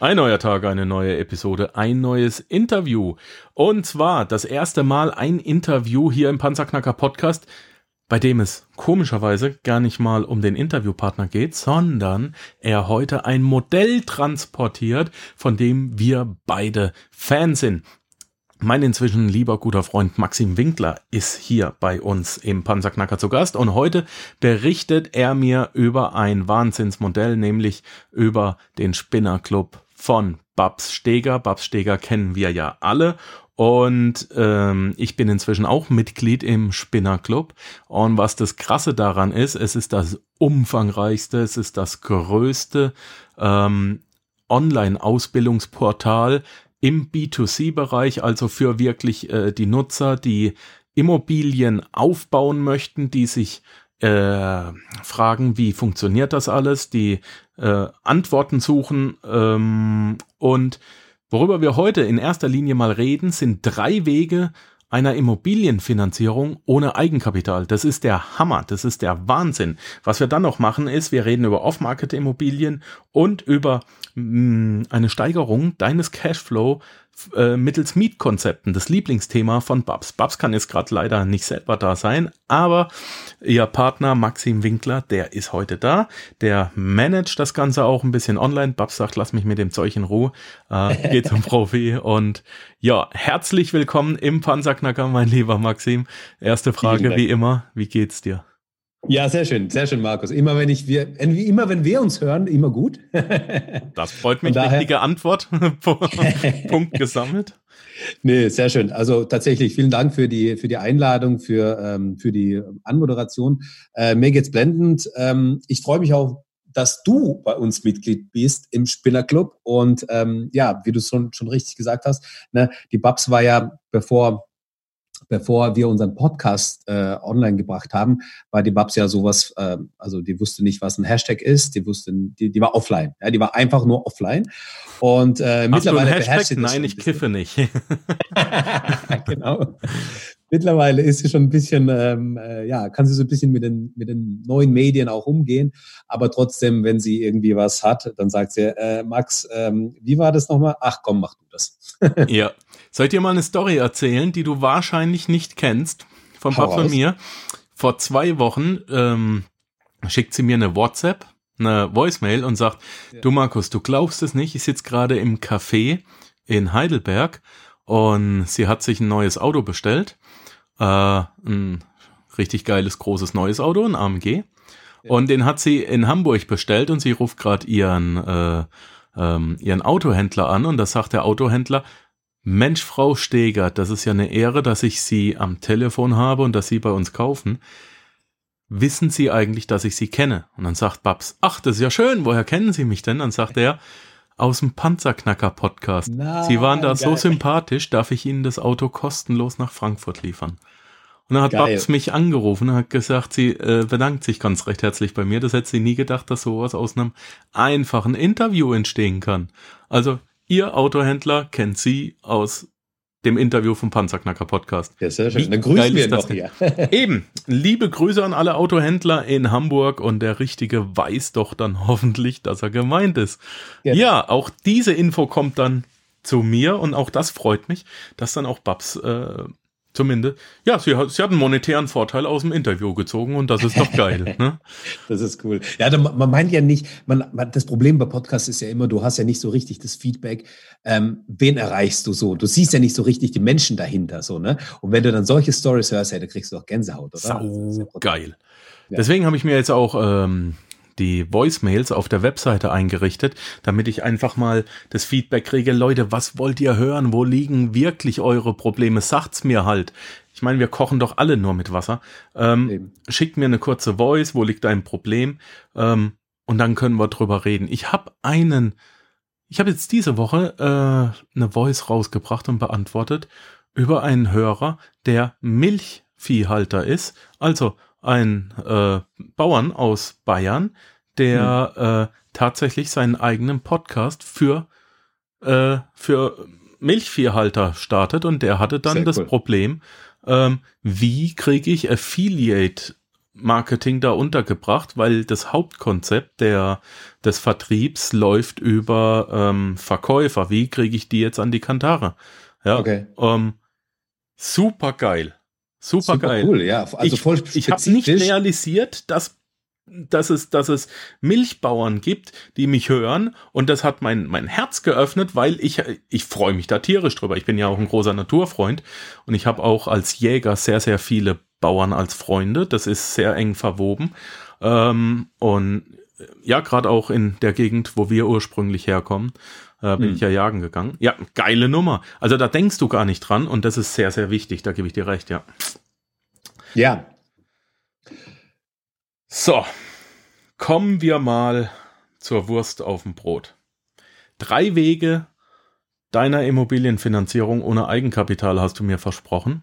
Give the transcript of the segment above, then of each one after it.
Ein neuer Tag, eine neue Episode, ein neues Interview. Und zwar das erste Mal ein Interview hier im Panzerknacker Podcast, bei dem es komischerweise gar nicht mal um den Interviewpartner geht, sondern er heute ein Modell transportiert, von dem wir beide Fans sind. Mein inzwischen lieber guter Freund Maxim Winkler ist hier bei uns im Panzerknacker zu Gast und heute berichtet er mir über ein Wahnsinnsmodell, nämlich über den Spinnerclub von Babs Steger. Babs Steger kennen wir ja alle und ähm, ich bin inzwischen auch Mitglied im Spinnerclub. Und was das Krasse daran ist, es ist das umfangreichste, es ist das größte ähm, Online-Ausbildungsportal im B2C-Bereich, also für wirklich äh, die Nutzer, die Immobilien aufbauen möchten, die sich äh, fragen, wie funktioniert das alles, die äh, Antworten suchen ähm, und worüber wir heute in erster Linie mal reden, sind drei Wege einer Immobilienfinanzierung ohne Eigenkapital. Das ist der Hammer, das ist der Wahnsinn. Was wir dann noch machen ist, wir reden über Off-Market-Immobilien und über mh, mm, eine Steigerung deines Cashflow äh, mittels Mietkonzepten, das Lieblingsthema von Babs. Babs kann jetzt gerade leider nicht selber da sein, aber ihr Partner Maxim Winkler, der ist heute da, der managt das Ganze auch ein bisschen online. Babs sagt, lass mich mit dem Zeug in Ruhe, äh, geht zum Profi und ja, herzlich willkommen im Panzerknacker, mein lieber Maxim. Erste Frage wie immer, wie geht's dir? Ja, sehr schön, sehr schön, Markus. Immer wenn ich wir, immer wenn wir uns hören, immer gut. das freut mich. Daher, Richtige Antwort. Punkt gesammelt. Nee, sehr schön. Also tatsächlich vielen Dank für die für die Einladung, für ähm, für die Anmoderation. Äh, mir geht's blendend. Ähm, ich freue mich auch, dass du bei uns Mitglied bist im Spinnerclub und ähm, ja, wie du schon schon richtig gesagt hast, ne, die Babs war ja bevor bevor wir unseren Podcast äh, online gebracht haben, war die Babs ja sowas, äh, also die wusste nicht, was ein Hashtag ist, die wusste, die, die war offline, ja, die war einfach nur offline. Und äh, Hast mittlerweile Hashtag? Nein, ich kiffe nicht. genau. Mittlerweile ist sie schon ein bisschen, ähm, äh, ja, kann sie so ein bisschen mit den, mit den neuen Medien auch umgehen. Aber trotzdem, wenn sie irgendwie was hat, dann sagt sie, äh, Max, ähm, wie war das nochmal? Ach komm, mach du das. ja. Soll ich dir mal eine Story erzählen, die du wahrscheinlich nicht kennst, vom Papa von mir? Vor zwei Wochen ähm, schickt sie mir eine WhatsApp, eine Voicemail und sagt, ja. du Markus, du glaubst es nicht, ich sitze gerade im Café in Heidelberg und sie hat sich ein neues Auto bestellt, äh, ein richtig geiles, großes neues Auto, ein AMG. Ja. Und den hat sie in Hamburg bestellt und sie ruft gerade ihren, äh, ähm, ihren Autohändler an und da sagt der Autohändler, Mensch, Frau Steger, das ist ja eine Ehre, dass ich Sie am Telefon habe und dass Sie bei uns kaufen. Wissen Sie eigentlich, dass ich Sie kenne? Und dann sagt Babs, ach, das ist ja schön, woher kennen Sie mich denn? Dann sagt er, aus dem Panzerknacker-Podcast. Sie waren da geil. so sympathisch, darf ich Ihnen das Auto kostenlos nach Frankfurt liefern? Und dann hat Geil. Babs mich angerufen und hat gesagt, sie äh, bedankt sich ganz recht herzlich bei mir. Das hätte sie nie gedacht, dass sowas aus einem einfachen Interview entstehen kann. Also Ihr Autohändler kennt Sie aus dem Interview vom Panzerknacker Podcast. Ja, sehr schön. Wie Dann grüßen wir noch hier. Eben. Liebe Grüße an alle Autohändler in Hamburg und der Richtige weiß doch dann hoffentlich, dass er gemeint ist. Genau. Ja, auch diese Info kommt dann zu mir und auch das freut mich, dass dann auch Babs äh, Zumindest. Ja, sie hat, sie hat einen monetären Vorteil aus dem Interview gezogen und das ist doch geil. ne? Das ist cool. Ja, man meint ja nicht, man, man, das Problem bei Podcasts ist ja immer, du hast ja nicht so richtig das Feedback, ähm, wen erreichst du so? Du siehst ja nicht so richtig die Menschen dahinter, so, ne? Und wenn du dann solche Stories hörst, hey, da kriegst du doch Gänsehaut, oder? Sau geil. Ja. Deswegen habe ich mir jetzt auch ähm, die Voicemails auf der Webseite eingerichtet, damit ich einfach mal das Feedback kriege, Leute, was wollt ihr hören? Wo liegen wirklich eure Probleme? Sagt's mir halt. Ich meine, wir kochen doch alle nur mit Wasser. Ähm, schickt mir eine kurze Voice, wo liegt dein Problem? Ähm, und dann können wir drüber reden. Ich habe einen, ich habe jetzt diese Woche äh, eine Voice rausgebracht und beantwortet über einen Hörer, der Milchviehhalter ist. Also ein äh, Bauern aus Bayern, der mhm. äh, tatsächlich seinen eigenen Podcast für, äh, für Milchviehhalter startet und der hatte dann Sehr das cool. Problem, ähm, wie kriege ich Affiliate Marketing da untergebracht, weil das Hauptkonzept der, des Vertriebs läuft über ähm, Verkäufer. Wie kriege ich die jetzt an die Kantare? Ja, okay. Ähm, super geil. Super, super geil. cool, ja. Also ich, voll ich habe nicht realisiert, dass dass es, dass es Milchbauern gibt, die mich hören und das hat mein, mein Herz geöffnet, weil ich, ich freue mich da tierisch drüber. Ich bin ja auch ein großer Naturfreund und ich habe auch als Jäger sehr, sehr viele Bauern als Freunde. Das ist sehr eng verwoben. Ähm, und ja, gerade auch in der Gegend, wo wir ursprünglich herkommen, äh, bin hm. ich ja jagen gegangen. Ja, geile Nummer. Also da denkst du gar nicht dran und das ist sehr, sehr wichtig. Da gebe ich dir recht, ja. Ja. So, kommen wir mal zur Wurst auf dem Brot. Drei Wege deiner Immobilienfinanzierung ohne Eigenkapital hast du mir versprochen.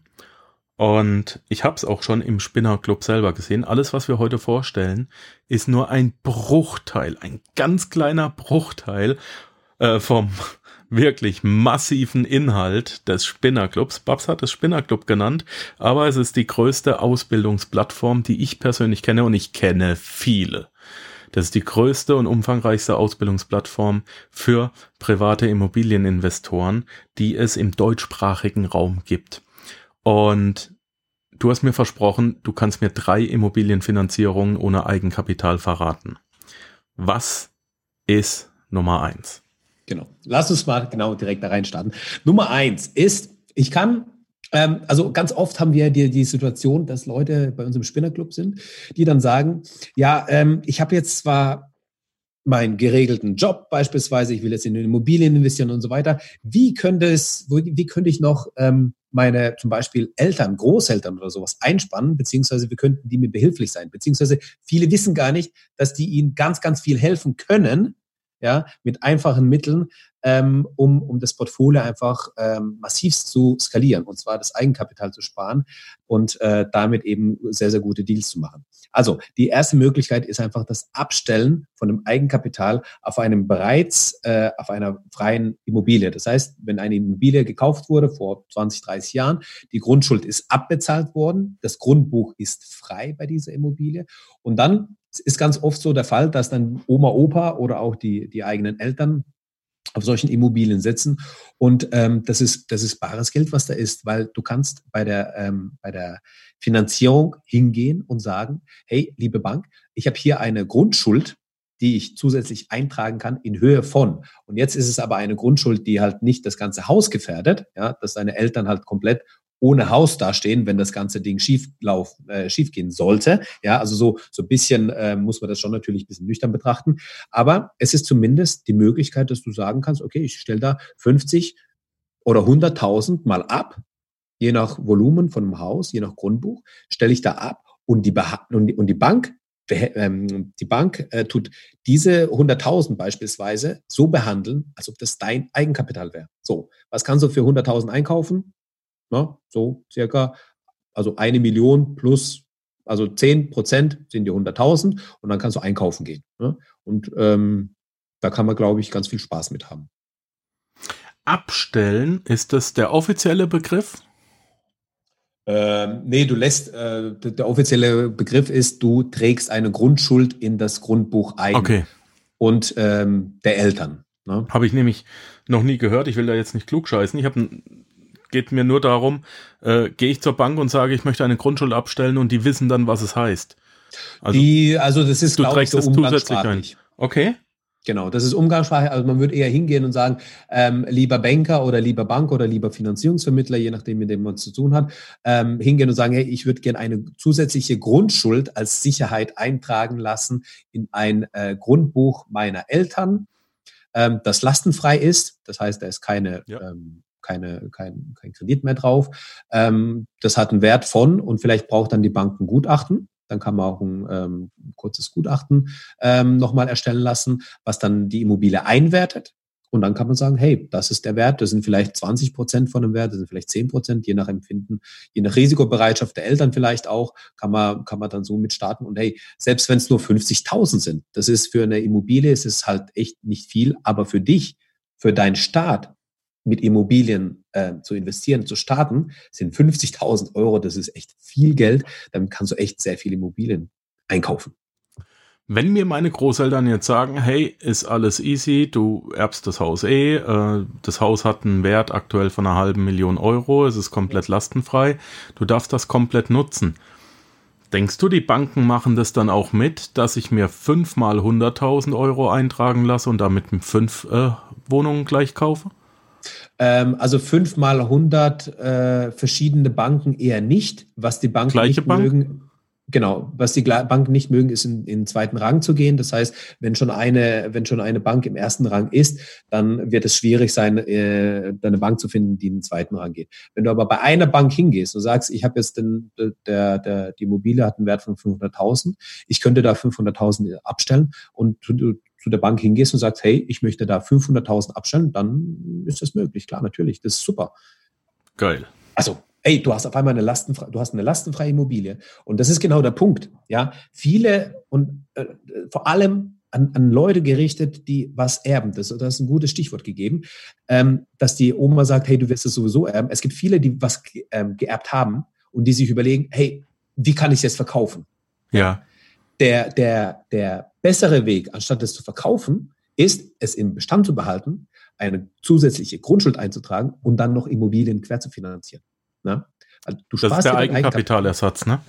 Und ich habe es auch schon im Spinner Club selber gesehen. Alles, was wir heute vorstellen, ist nur ein Bruchteil, ein ganz kleiner Bruchteil äh, vom wirklich massiven Inhalt des Spinner Clubs. Babs hat es Spinner Club genannt, aber es ist die größte Ausbildungsplattform, die ich persönlich kenne und ich kenne viele. Das ist die größte und umfangreichste Ausbildungsplattform für private Immobilieninvestoren, die es im deutschsprachigen Raum gibt. Und du hast mir versprochen, du kannst mir drei Immobilienfinanzierungen ohne Eigenkapital verraten. Was ist Nummer eins? Genau. Lass uns mal genau direkt da reinstarten. Nummer eins ist, ich kann, ähm, also ganz oft haben wir die, die Situation, dass Leute bei uns im Spinnerclub sind, die dann sagen, ja, ähm, ich habe jetzt zwar meinen geregelten Job beispielsweise, ich will jetzt in Immobilien investieren und so weiter. Wie könnte es, wie könnte ich noch ähm, meine zum Beispiel Eltern, Großeltern oder sowas einspannen, beziehungsweise wir könnten die mir behilflich sein, beziehungsweise viele wissen gar nicht, dass die ihnen ganz, ganz viel helfen können, ja, mit einfachen Mitteln, ähm, um, um das Portfolio einfach ähm, massiv zu skalieren und zwar das Eigenkapital zu sparen und äh, damit eben sehr, sehr gute Deals zu machen. Also die erste Möglichkeit ist einfach das Abstellen von dem Eigenkapital auf einem bereits, äh, auf einer freien Immobilie. Das heißt, wenn eine Immobilie gekauft wurde vor 20, 30 Jahren, die Grundschuld ist abbezahlt worden, das Grundbuch ist frei bei dieser Immobilie und dann ist ganz oft so der Fall, dass dann Oma, Opa oder auch die, die eigenen Eltern auf solchen Immobilien setzen. Und ähm, das, ist, das ist bares Geld, was da ist, weil du kannst bei der, ähm, bei der Finanzierung hingehen und sagen, hey, liebe Bank, ich habe hier eine Grundschuld, die ich zusätzlich eintragen kann in Höhe von. Und jetzt ist es aber eine Grundschuld, die halt nicht das ganze Haus gefährdet, ja, dass deine Eltern halt komplett ohne Haus dastehen, wenn das ganze Ding schief äh, schief gehen sollte. Ja, also so, so ein bisschen äh, muss man das schon natürlich ein bisschen nüchtern betrachten. Aber es ist zumindest die Möglichkeit, dass du sagen kannst, okay, ich stelle da 50 oder 100.000 mal ab, je nach Volumen von einem Haus, je nach Grundbuch, stelle ich da ab und die, und die, und die Bank ähm, die Bank äh, tut diese 100.000 beispielsweise so behandeln, als ob das dein Eigenkapital wäre. So, was kannst du für 100.000 einkaufen? Ne? So circa, also eine Million plus, also 10 Prozent sind die 100.000 und dann kannst du einkaufen gehen. Ne? Und ähm, da kann man, glaube ich, ganz viel Spaß mit haben. Abstellen, ist das der offizielle Begriff? Ähm, nee, du lässt, äh, der offizielle Begriff ist, du trägst eine Grundschuld in das Grundbuch ein. Okay. Und ähm, der Eltern. Ne? Habe ich nämlich noch nie gehört. Ich will da jetzt nicht klugscheißen. Ich habe geht mir nur darum, äh, gehe ich zur Bank und sage, ich möchte eine Grundschuld abstellen und die wissen dann, was es heißt. Also, die, also das ist, trägst ich, so es zusätzlich ein. Okay. Genau, das ist Umgangssprache. Also man würde eher hingehen und sagen, ähm, lieber Banker oder lieber Bank oder lieber Finanzierungsvermittler, je nachdem, mit dem man zu tun hat, ähm, hingehen und sagen, hey, ich würde gerne eine zusätzliche Grundschuld als Sicherheit eintragen lassen in ein äh, Grundbuch meiner Eltern, ähm, das lastenfrei ist. Das heißt, da ist keine ja. ähm, keine, kein, kein Kredit mehr drauf. Ähm, das hat einen Wert von und vielleicht braucht dann die Bank ein Gutachten. Dann kann man auch ein, ähm, kurzes Gutachten ähm, nochmal erstellen lassen, was dann die Immobilie einwertet. Und dann kann man sagen, hey, das ist der Wert, das sind vielleicht 20 Prozent von dem Wert, das sind vielleicht 10 Prozent, je nach Empfinden, je nach Risikobereitschaft der Eltern vielleicht auch, kann man, kann man dann so mit starten. Und hey, selbst wenn es nur 50.000 sind, das ist für eine Immobilie, es ist halt echt nicht viel, aber für dich, für deinen Staat, mit Immobilien äh, zu investieren, zu starten, sind 50.000 Euro. Das ist echt viel Geld. Damit kannst du echt sehr viele Immobilien einkaufen. Wenn mir meine Großeltern jetzt sagen, hey, ist alles easy, du erbst das Haus eh, äh, das Haus hat einen Wert aktuell von einer halben Million Euro, es ist komplett lastenfrei, du darfst das komplett nutzen. Denkst du, die Banken machen das dann auch mit, dass ich mir fünfmal 100.000 Euro eintragen lasse und damit fünf äh, Wohnungen gleich kaufe? Ähm, also fünfmal 100 äh, verschiedene Banken eher nicht. Was die Banken Gleiche nicht Bank? mögen, Genau, was die Banken nicht mögen, ist in, in den zweiten Rang zu gehen. Das heißt, wenn schon eine, wenn schon eine Bank im ersten Rang ist, dann wird es schwierig sein, äh, eine Bank zu finden, die in den zweiten Rang geht. Wenn du aber bei einer Bank hingehst und sagst, ich habe jetzt den, der, der, die Immobilie hat einen Wert von 500.000, ich könnte da 500.000 abstellen und du, du zu der Bank hingehst und sagst, hey, ich möchte da 500.000 abstellen, dann ist das möglich. Klar, natürlich, das ist super. Geil. Also ey, du hast auf einmal eine lastenfreie, du hast eine lastenfreie Immobilie. Und das ist genau der Punkt. Ja, viele und äh, vor allem an, an Leute gerichtet, die was erben. Das, das ist ein gutes Stichwort gegeben, ähm, dass die Oma sagt, hey, du wirst es sowieso erben. Es gibt viele, die was ähm, geerbt haben und die sich überlegen, hey, wie kann ich es jetzt verkaufen? Ja. Der, der, der bessere Weg, anstatt es zu verkaufen, ist, es im Bestand zu behalten, eine zusätzliche Grundschuld einzutragen und dann noch Immobilien quer zu finanzieren. Ne? Also du das ist der Eigenkapitalersatz, ne?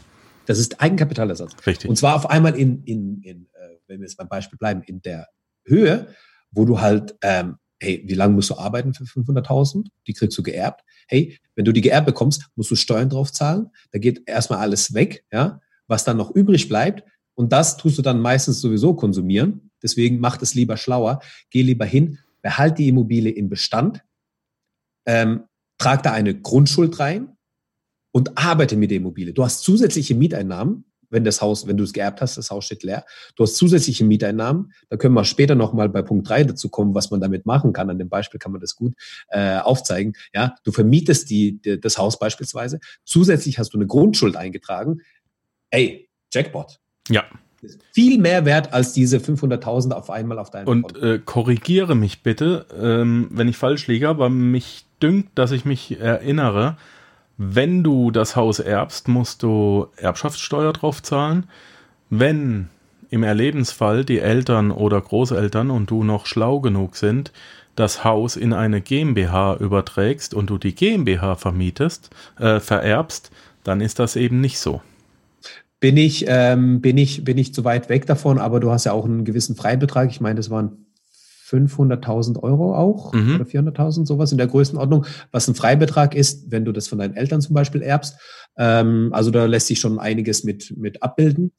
Das ist Eigenkapitalersatz. Richtig. Und zwar auf einmal in, in, in äh, wenn wir jetzt beim Beispiel bleiben, in der Höhe, wo du halt, ähm, hey, wie lange musst du arbeiten für 500.000? Die kriegst du geerbt. Hey, wenn du die geerbt bekommst, musst du Steuern drauf zahlen. Da geht erstmal alles weg, ja. Was dann noch übrig bleibt, und das tust du dann meistens sowieso konsumieren. Deswegen mach es lieber schlauer. Geh lieber hin, behalt die Immobilie im Bestand, ähm, trag da eine Grundschuld rein und arbeite mit der Immobilie. Du hast zusätzliche Mieteinnahmen, wenn das Haus, wenn du es geerbt hast, das Haus steht leer. Du hast zusätzliche Mieteinnahmen. Da können wir später nochmal bei Punkt drei dazu kommen, was man damit machen kann. An dem Beispiel kann man das gut äh, aufzeigen. Ja, du vermietest die, die, das Haus beispielsweise. Zusätzlich hast du eine Grundschuld eingetragen. Ey, Jackpot. Ja. Viel mehr wert als diese 500.000 auf einmal auf deinem Und äh, korrigiere mich bitte, ähm, wenn ich falsch liege, aber mich dünkt, dass ich mich erinnere, wenn du das Haus erbst, musst du Erbschaftssteuer drauf zahlen. Wenn im Erlebensfall die Eltern oder Großeltern und du noch schlau genug sind, das Haus in eine GmbH überträgst und du die GmbH vermietest, äh, vererbst, dann ist das eben nicht so. Bin ich, ähm, bin, ich, bin ich zu weit weg davon, aber du hast ja auch einen gewissen Freibetrag. Ich meine, das waren 500.000 Euro auch mhm. oder 400.000, sowas in der Größenordnung, was ein Freibetrag ist, wenn du das von deinen Eltern zum Beispiel erbst. Ähm, also da lässt sich schon einiges mit, mit abbilden.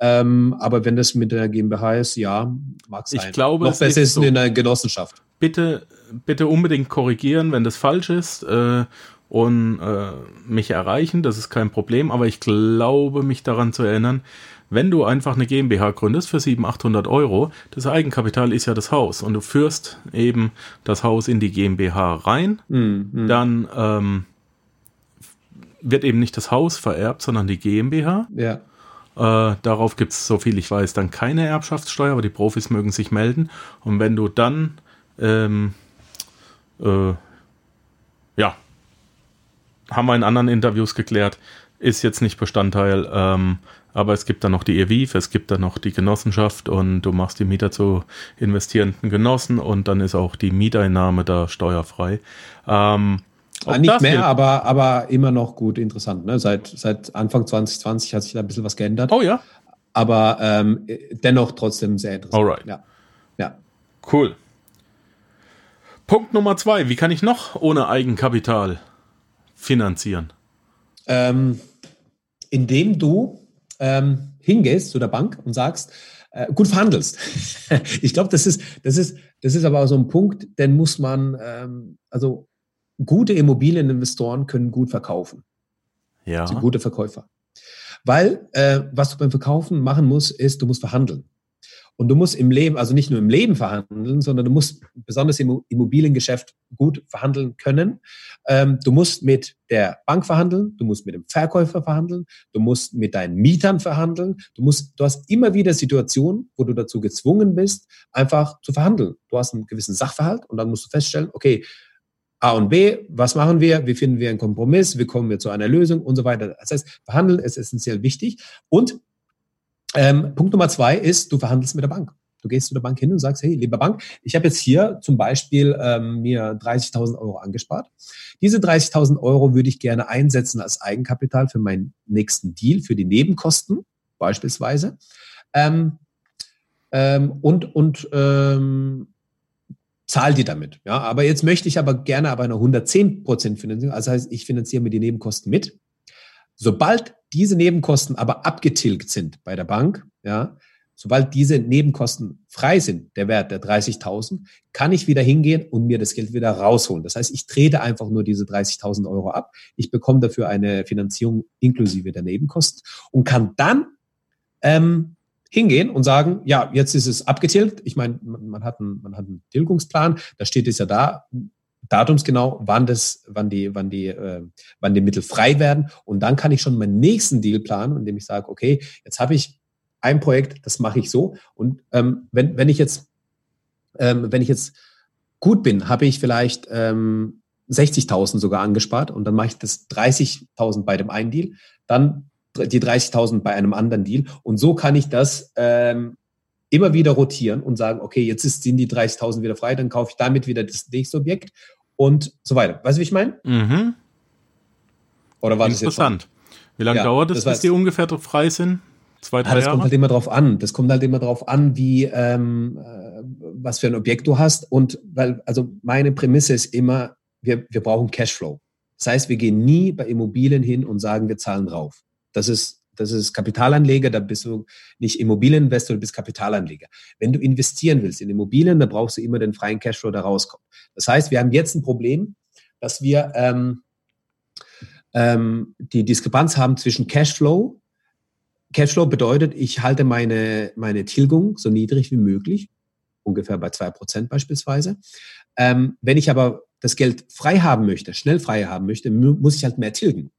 Ähm, aber wenn das mit der GmbH ist, ja, mag sein. Ich glaube, Noch besser ist so. in der Genossenschaft. Bitte, bitte unbedingt korrigieren, wenn das falsch ist. Äh, und äh, mich erreichen, das ist kein Problem, aber ich glaube, mich daran zu erinnern, wenn du einfach eine GmbH gründest für 700, 800 Euro, das Eigenkapital ist ja das Haus und du führst eben das Haus in die GmbH rein, mhm. dann ähm, wird eben nicht das Haus vererbt, sondern die GmbH. Ja. Äh, darauf gibt es, so viel ich weiß, dann keine Erbschaftssteuer, aber die Profis mögen sich melden. Und wenn du dann, ähm, äh, ja, haben wir in anderen Interviews geklärt, ist jetzt nicht Bestandteil ähm, aber es gibt dann noch die EWIF, es gibt dann noch die Genossenschaft und du machst die Mieter zu investierenden Genossen und dann ist auch die Mieteinnahme da steuerfrei. Ähm, ah, nicht mehr, aber, aber immer noch gut interessant. Ne? Seit, seit Anfang 2020 hat sich da ein bisschen was geändert. Oh ja. Aber ähm, dennoch trotzdem sehr interessant. Alright. Ja. ja. Cool. Punkt Nummer zwei. Wie kann ich noch ohne Eigenkapital finanzieren? Ähm, indem du ähm, hingehst zu der Bank und sagst, äh, gut verhandelst. ich glaube, das ist, das ist, das ist aber auch so ein Punkt, den muss man, ähm, also gute Immobilieninvestoren können gut verkaufen. Ja. Sind gute Verkäufer. Weil, äh, was du beim Verkaufen machen musst, ist, du musst verhandeln. Und du musst im Leben, also nicht nur im Leben verhandeln, sondern du musst besonders im Immobiliengeschäft gut verhandeln können. Ähm, du musst mit der Bank verhandeln, du musst mit dem Verkäufer verhandeln, du musst mit deinen Mietern verhandeln. Du musst, du hast immer wieder Situationen, wo du dazu gezwungen bist, einfach zu verhandeln. Du hast einen gewissen Sachverhalt und dann musst du feststellen, okay, A und B, was machen wir? Wie finden wir einen Kompromiss? Wie kommen wir zu einer Lösung und so weiter? Das heißt, verhandeln ist essentiell wichtig. Und ähm, Punkt Nummer zwei ist, du verhandelst mit der Bank. Du gehst zu der Bank hin und sagst, hey, liebe Bank, ich habe jetzt hier zum Beispiel ähm, mir 30.000 Euro angespart. Diese 30.000 Euro würde ich gerne einsetzen als Eigenkapital für meinen nächsten Deal, für die Nebenkosten beispielsweise. Ähm, ähm, und und ähm, zahl die damit. Ja, aber jetzt möchte ich aber gerne aber eine 110 Prozent Finanzierung. Also heißt, ich finanziere mir die Nebenkosten mit. Sobald diese Nebenkosten aber abgetilgt sind bei der Bank, ja, sobald diese Nebenkosten frei sind, der Wert der 30.000, kann ich wieder hingehen und mir das Geld wieder rausholen. Das heißt, ich trete einfach nur diese 30.000 Euro ab. Ich bekomme dafür eine Finanzierung inklusive der Nebenkosten und kann dann ähm, hingehen und sagen, ja, jetzt ist es abgetilgt. Ich meine, man hat einen, man hat einen Tilgungsplan, da steht es ja da, datumsgenau, wann das, wann die, wann die, äh, wann die Mittel frei werden. Und dann kann ich schon meinen nächsten Deal planen, indem ich sage, okay, jetzt habe ich ein Projekt, das mache ich so. Und ähm, wenn, wenn ich jetzt, ähm, wenn ich jetzt gut bin, habe ich vielleicht ähm, 60.000 sogar angespart und dann mache ich das 30.000 bei dem einen Deal, dann die 30.000 bei einem anderen Deal und so kann ich das ähm, immer wieder rotieren und sagen, okay, jetzt ist, sind die 30.000 wieder frei, dann kaufe ich damit wieder das nächste Objekt und so weiter. Weißt du, wie ich meine? Mhm. Oder war Interessant. das jetzt? Wie lange ja, dauert es, bis die ungefähr frei sind? Zwei, drei ja, das Jahre? kommt halt immer drauf an. Das kommt halt immer drauf an, wie ähm, äh, was für ein Objekt du hast. Und weil, also meine Prämisse ist immer, wir, wir brauchen Cashflow. Das heißt, wir gehen nie bei Immobilien hin und sagen, wir zahlen drauf. Das ist das ist Kapitalanleger, da bist du nicht Immobilieninvestor, du bist Kapitalanleger. Wenn du investieren willst in Immobilien, dann brauchst du immer den freien Cashflow, der rauskommt. Das heißt, wir haben jetzt ein Problem, dass wir ähm, ähm, die Diskrepanz haben zwischen Cashflow. Cashflow bedeutet, ich halte meine, meine Tilgung so niedrig wie möglich, ungefähr bei zwei Prozent beispielsweise. Ähm, wenn ich aber das Geld frei haben möchte, schnell frei haben möchte, muss ich halt mehr tilgen.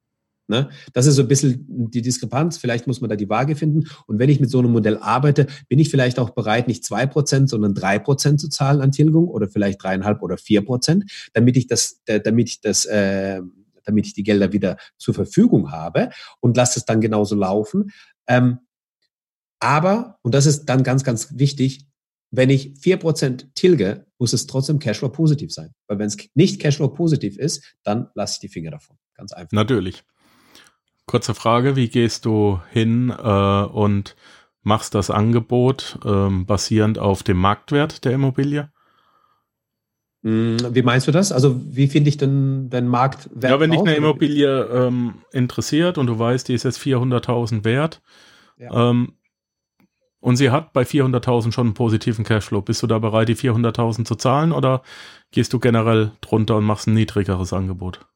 Ne? Das ist so ein bisschen die Diskrepanz. Vielleicht muss man da die Waage finden. Und wenn ich mit so einem Modell arbeite, bin ich vielleicht auch bereit, nicht zwei Prozent, sondern drei Prozent zu zahlen an Tilgung oder vielleicht dreieinhalb oder vier Prozent, damit ich das, damit ich das, äh, damit ich die Gelder wieder zur Verfügung habe und lasse es dann genauso laufen. Ähm, aber, und das ist dann ganz, ganz wichtig, wenn ich vier Prozent tilge, muss es trotzdem Cashflow positiv sein. Weil wenn es nicht Cashflow positiv ist, dann lasse ich die Finger davon. Ganz einfach. Natürlich. Kurze Frage, wie gehst du hin äh, und machst das Angebot ähm, basierend auf dem Marktwert der Immobilie? Hm, wie meinst du das? Also wie finde ich denn den Marktwert? Ja, wenn dich eine Immobilie ähm, interessiert und du weißt, die ist jetzt 400.000 wert ja. ähm, und sie hat bei 400.000 schon einen positiven Cashflow, bist du da bereit, die 400.000 zu zahlen oder gehst du generell drunter und machst ein niedrigeres Angebot?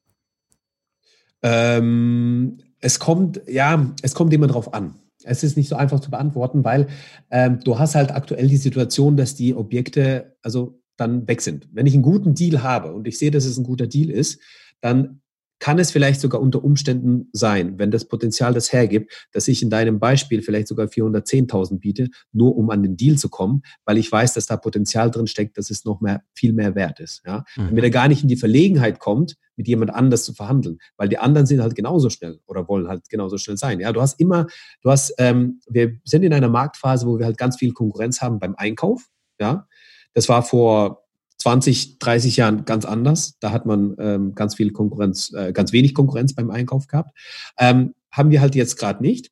Ähm, es kommt, ja, es kommt immer drauf an. Es ist nicht so einfach zu beantworten, weil ähm, du hast halt aktuell die Situation, dass die Objekte also dann weg sind. Wenn ich einen guten Deal habe und ich sehe, dass es ein guter Deal ist, dann kann es vielleicht sogar unter Umständen sein, wenn das Potenzial das hergibt, dass ich in deinem Beispiel vielleicht sogar 410.000 biete, nur um an den Deal zu kommen, weil ich weiß, dass da Potenzial drin steckt, dass es noch mehr, viel mehr wert ist. Ja? Mhm. Damit er gar nicht in die Verlegenheit kommt, mit jemand anders zu verhandeln, weil die anderen sind halt genauso schnell oder wollen halt genauso schnell sein. Ja, du hast immer, du hast, ähm, wir sind in einer Marktphase, wo wir halt ganz viel Konkurrenz haben beim Einkauf. Ja, das war vor 20, 30 Jahren ganz anders. Da hat man ähm, ganz viel Konkurrenz, äh, ganz wenig Konkurrenz beim Einkauf gehabt. Ähm, haben wir halt jetzt gerade nicht.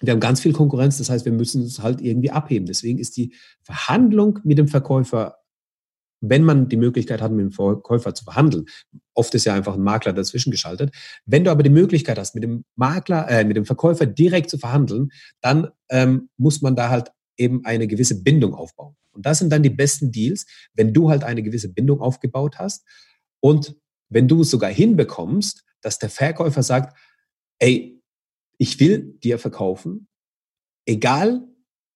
Wir haben ganz viel Konkurrenz, das heißt, wir müssen es halt irgendwie abheben. Deswegen ist die Verhandlung mit dem Verkäufer, wenn man die Möglichkeit hat, mit dem Verkäufer zu verhandeln, oft ist ja einfach ein Makler dazwischen geschaltet. Wenn du aber die Möglichkeit hast, mit dem Makler, äh, mit dem Verkäufer direkt zu verhandeln, dann ähm, muss man da halt eben eine gewisse Bindung aufbauen. Und das sind dann die besten Deals, wenn du halt eine gewisse Bindung aufgebaut hast und wenn du es sogar hinbekommst, dass der Verkäufer sagt, ey, ich will dir verkaufen, egal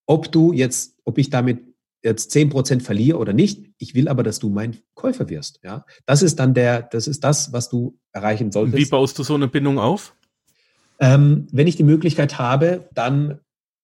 ob du jetzt, ob ich damit jetzt zehn Prozent verliere oder nicht, ich will aber, dass du mein Käufer wirst. Ja, das ist dann der, das ist das, was du erreichen solltest. Wie baust du so eine Bindung auf? Ähm, wenn ich die Möglichkeit habe, dann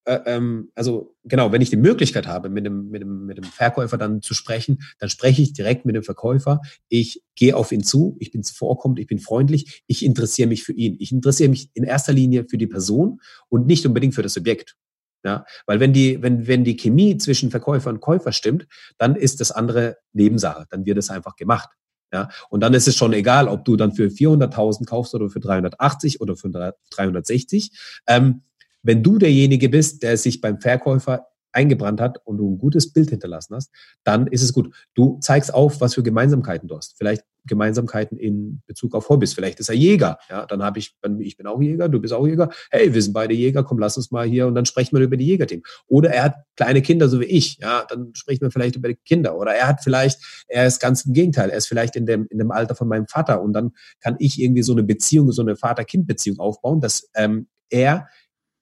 ähm, also genau, wenn ich die Möglichkeit habe, mit dem, mit, dem, mit dem Verkäufer dann zu sprechen, dann spreche ich direkt mit dem Verkäufer. Ich gehe auf ihn zu, ich bin zuvorkommend, ich bin freundlich, ich interessiere mich für ihn. Ich interessiere mich in erster Linie für die Person und nicht unbedingt für das Objekt. Ja, weil wenn die, wenn, wenn die Chemie zwischen Verkäufer und Käufer stimmt, dann ist das andere Nebensache. Dann wird es einfach gemacht. Ja, und dann ist es schon egal, ob du dann für 400.000 kaufst oder für 380 oder für 360. Ähm, wenn du derjenige bist, der sich beim Verkäufer eingebrannt hat und du ein gutes Bild hinterlassen hast, dann ist es gut. Du zeigst auf, was für Gemeinsamkeiten du hast. Vielleicht Gemeinsamkeiten in Bezug auf Hobbys. Vielleicht ist er Jäger. Ja, dann habe ich, ich bin auch Jäger, du bist auch Jäger. Hey, wir sind beide Jäger. Komm, lass uns mal hier und dann sprechen wir über die Jägerthemen. Oder er hat kleine Kinder, so wie ich. Ja, dann sprechen wir vielleicht über die Kinder. Oder er hat vielleicht, er ist ganz im Gegenteil. Er ist vielleicht in dem, in dem Alter von meinem Vater und dann kann ich irgendwie so eine Beziehung, so eine Vater-Kind-Beziehung aufbauen, dass ähm, er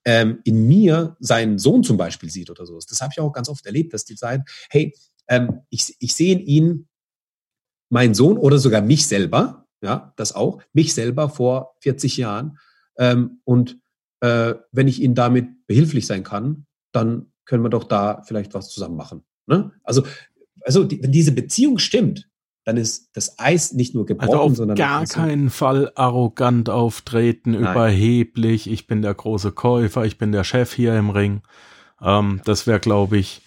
ähm, in mir seinen Sohn zum Beispiel sieht oder so. Das habe ich auch ganz oft erlebt, dass die sagen, hey, ähm, ich, ich sehe in ihnen meinen Sohn oder sogar mich selber, ja, das auch, mich selber vor 40 Jahren. Ähm, und äh, wenn ich ihnen damit behilflich sein kann, dann können wir doch da vielleicht was zusammen machen. Ne? Also, also die, wenn diese Beziehung stimmt, dann ist das Eis nicht nur gebrochen, also auf sondern gar keinen Fall arrogant auftreten, Nein. überheblich. Ich bin der große Käufer, ich bin der Chef hier im Ring. Ähm, das wäre, glaube ich,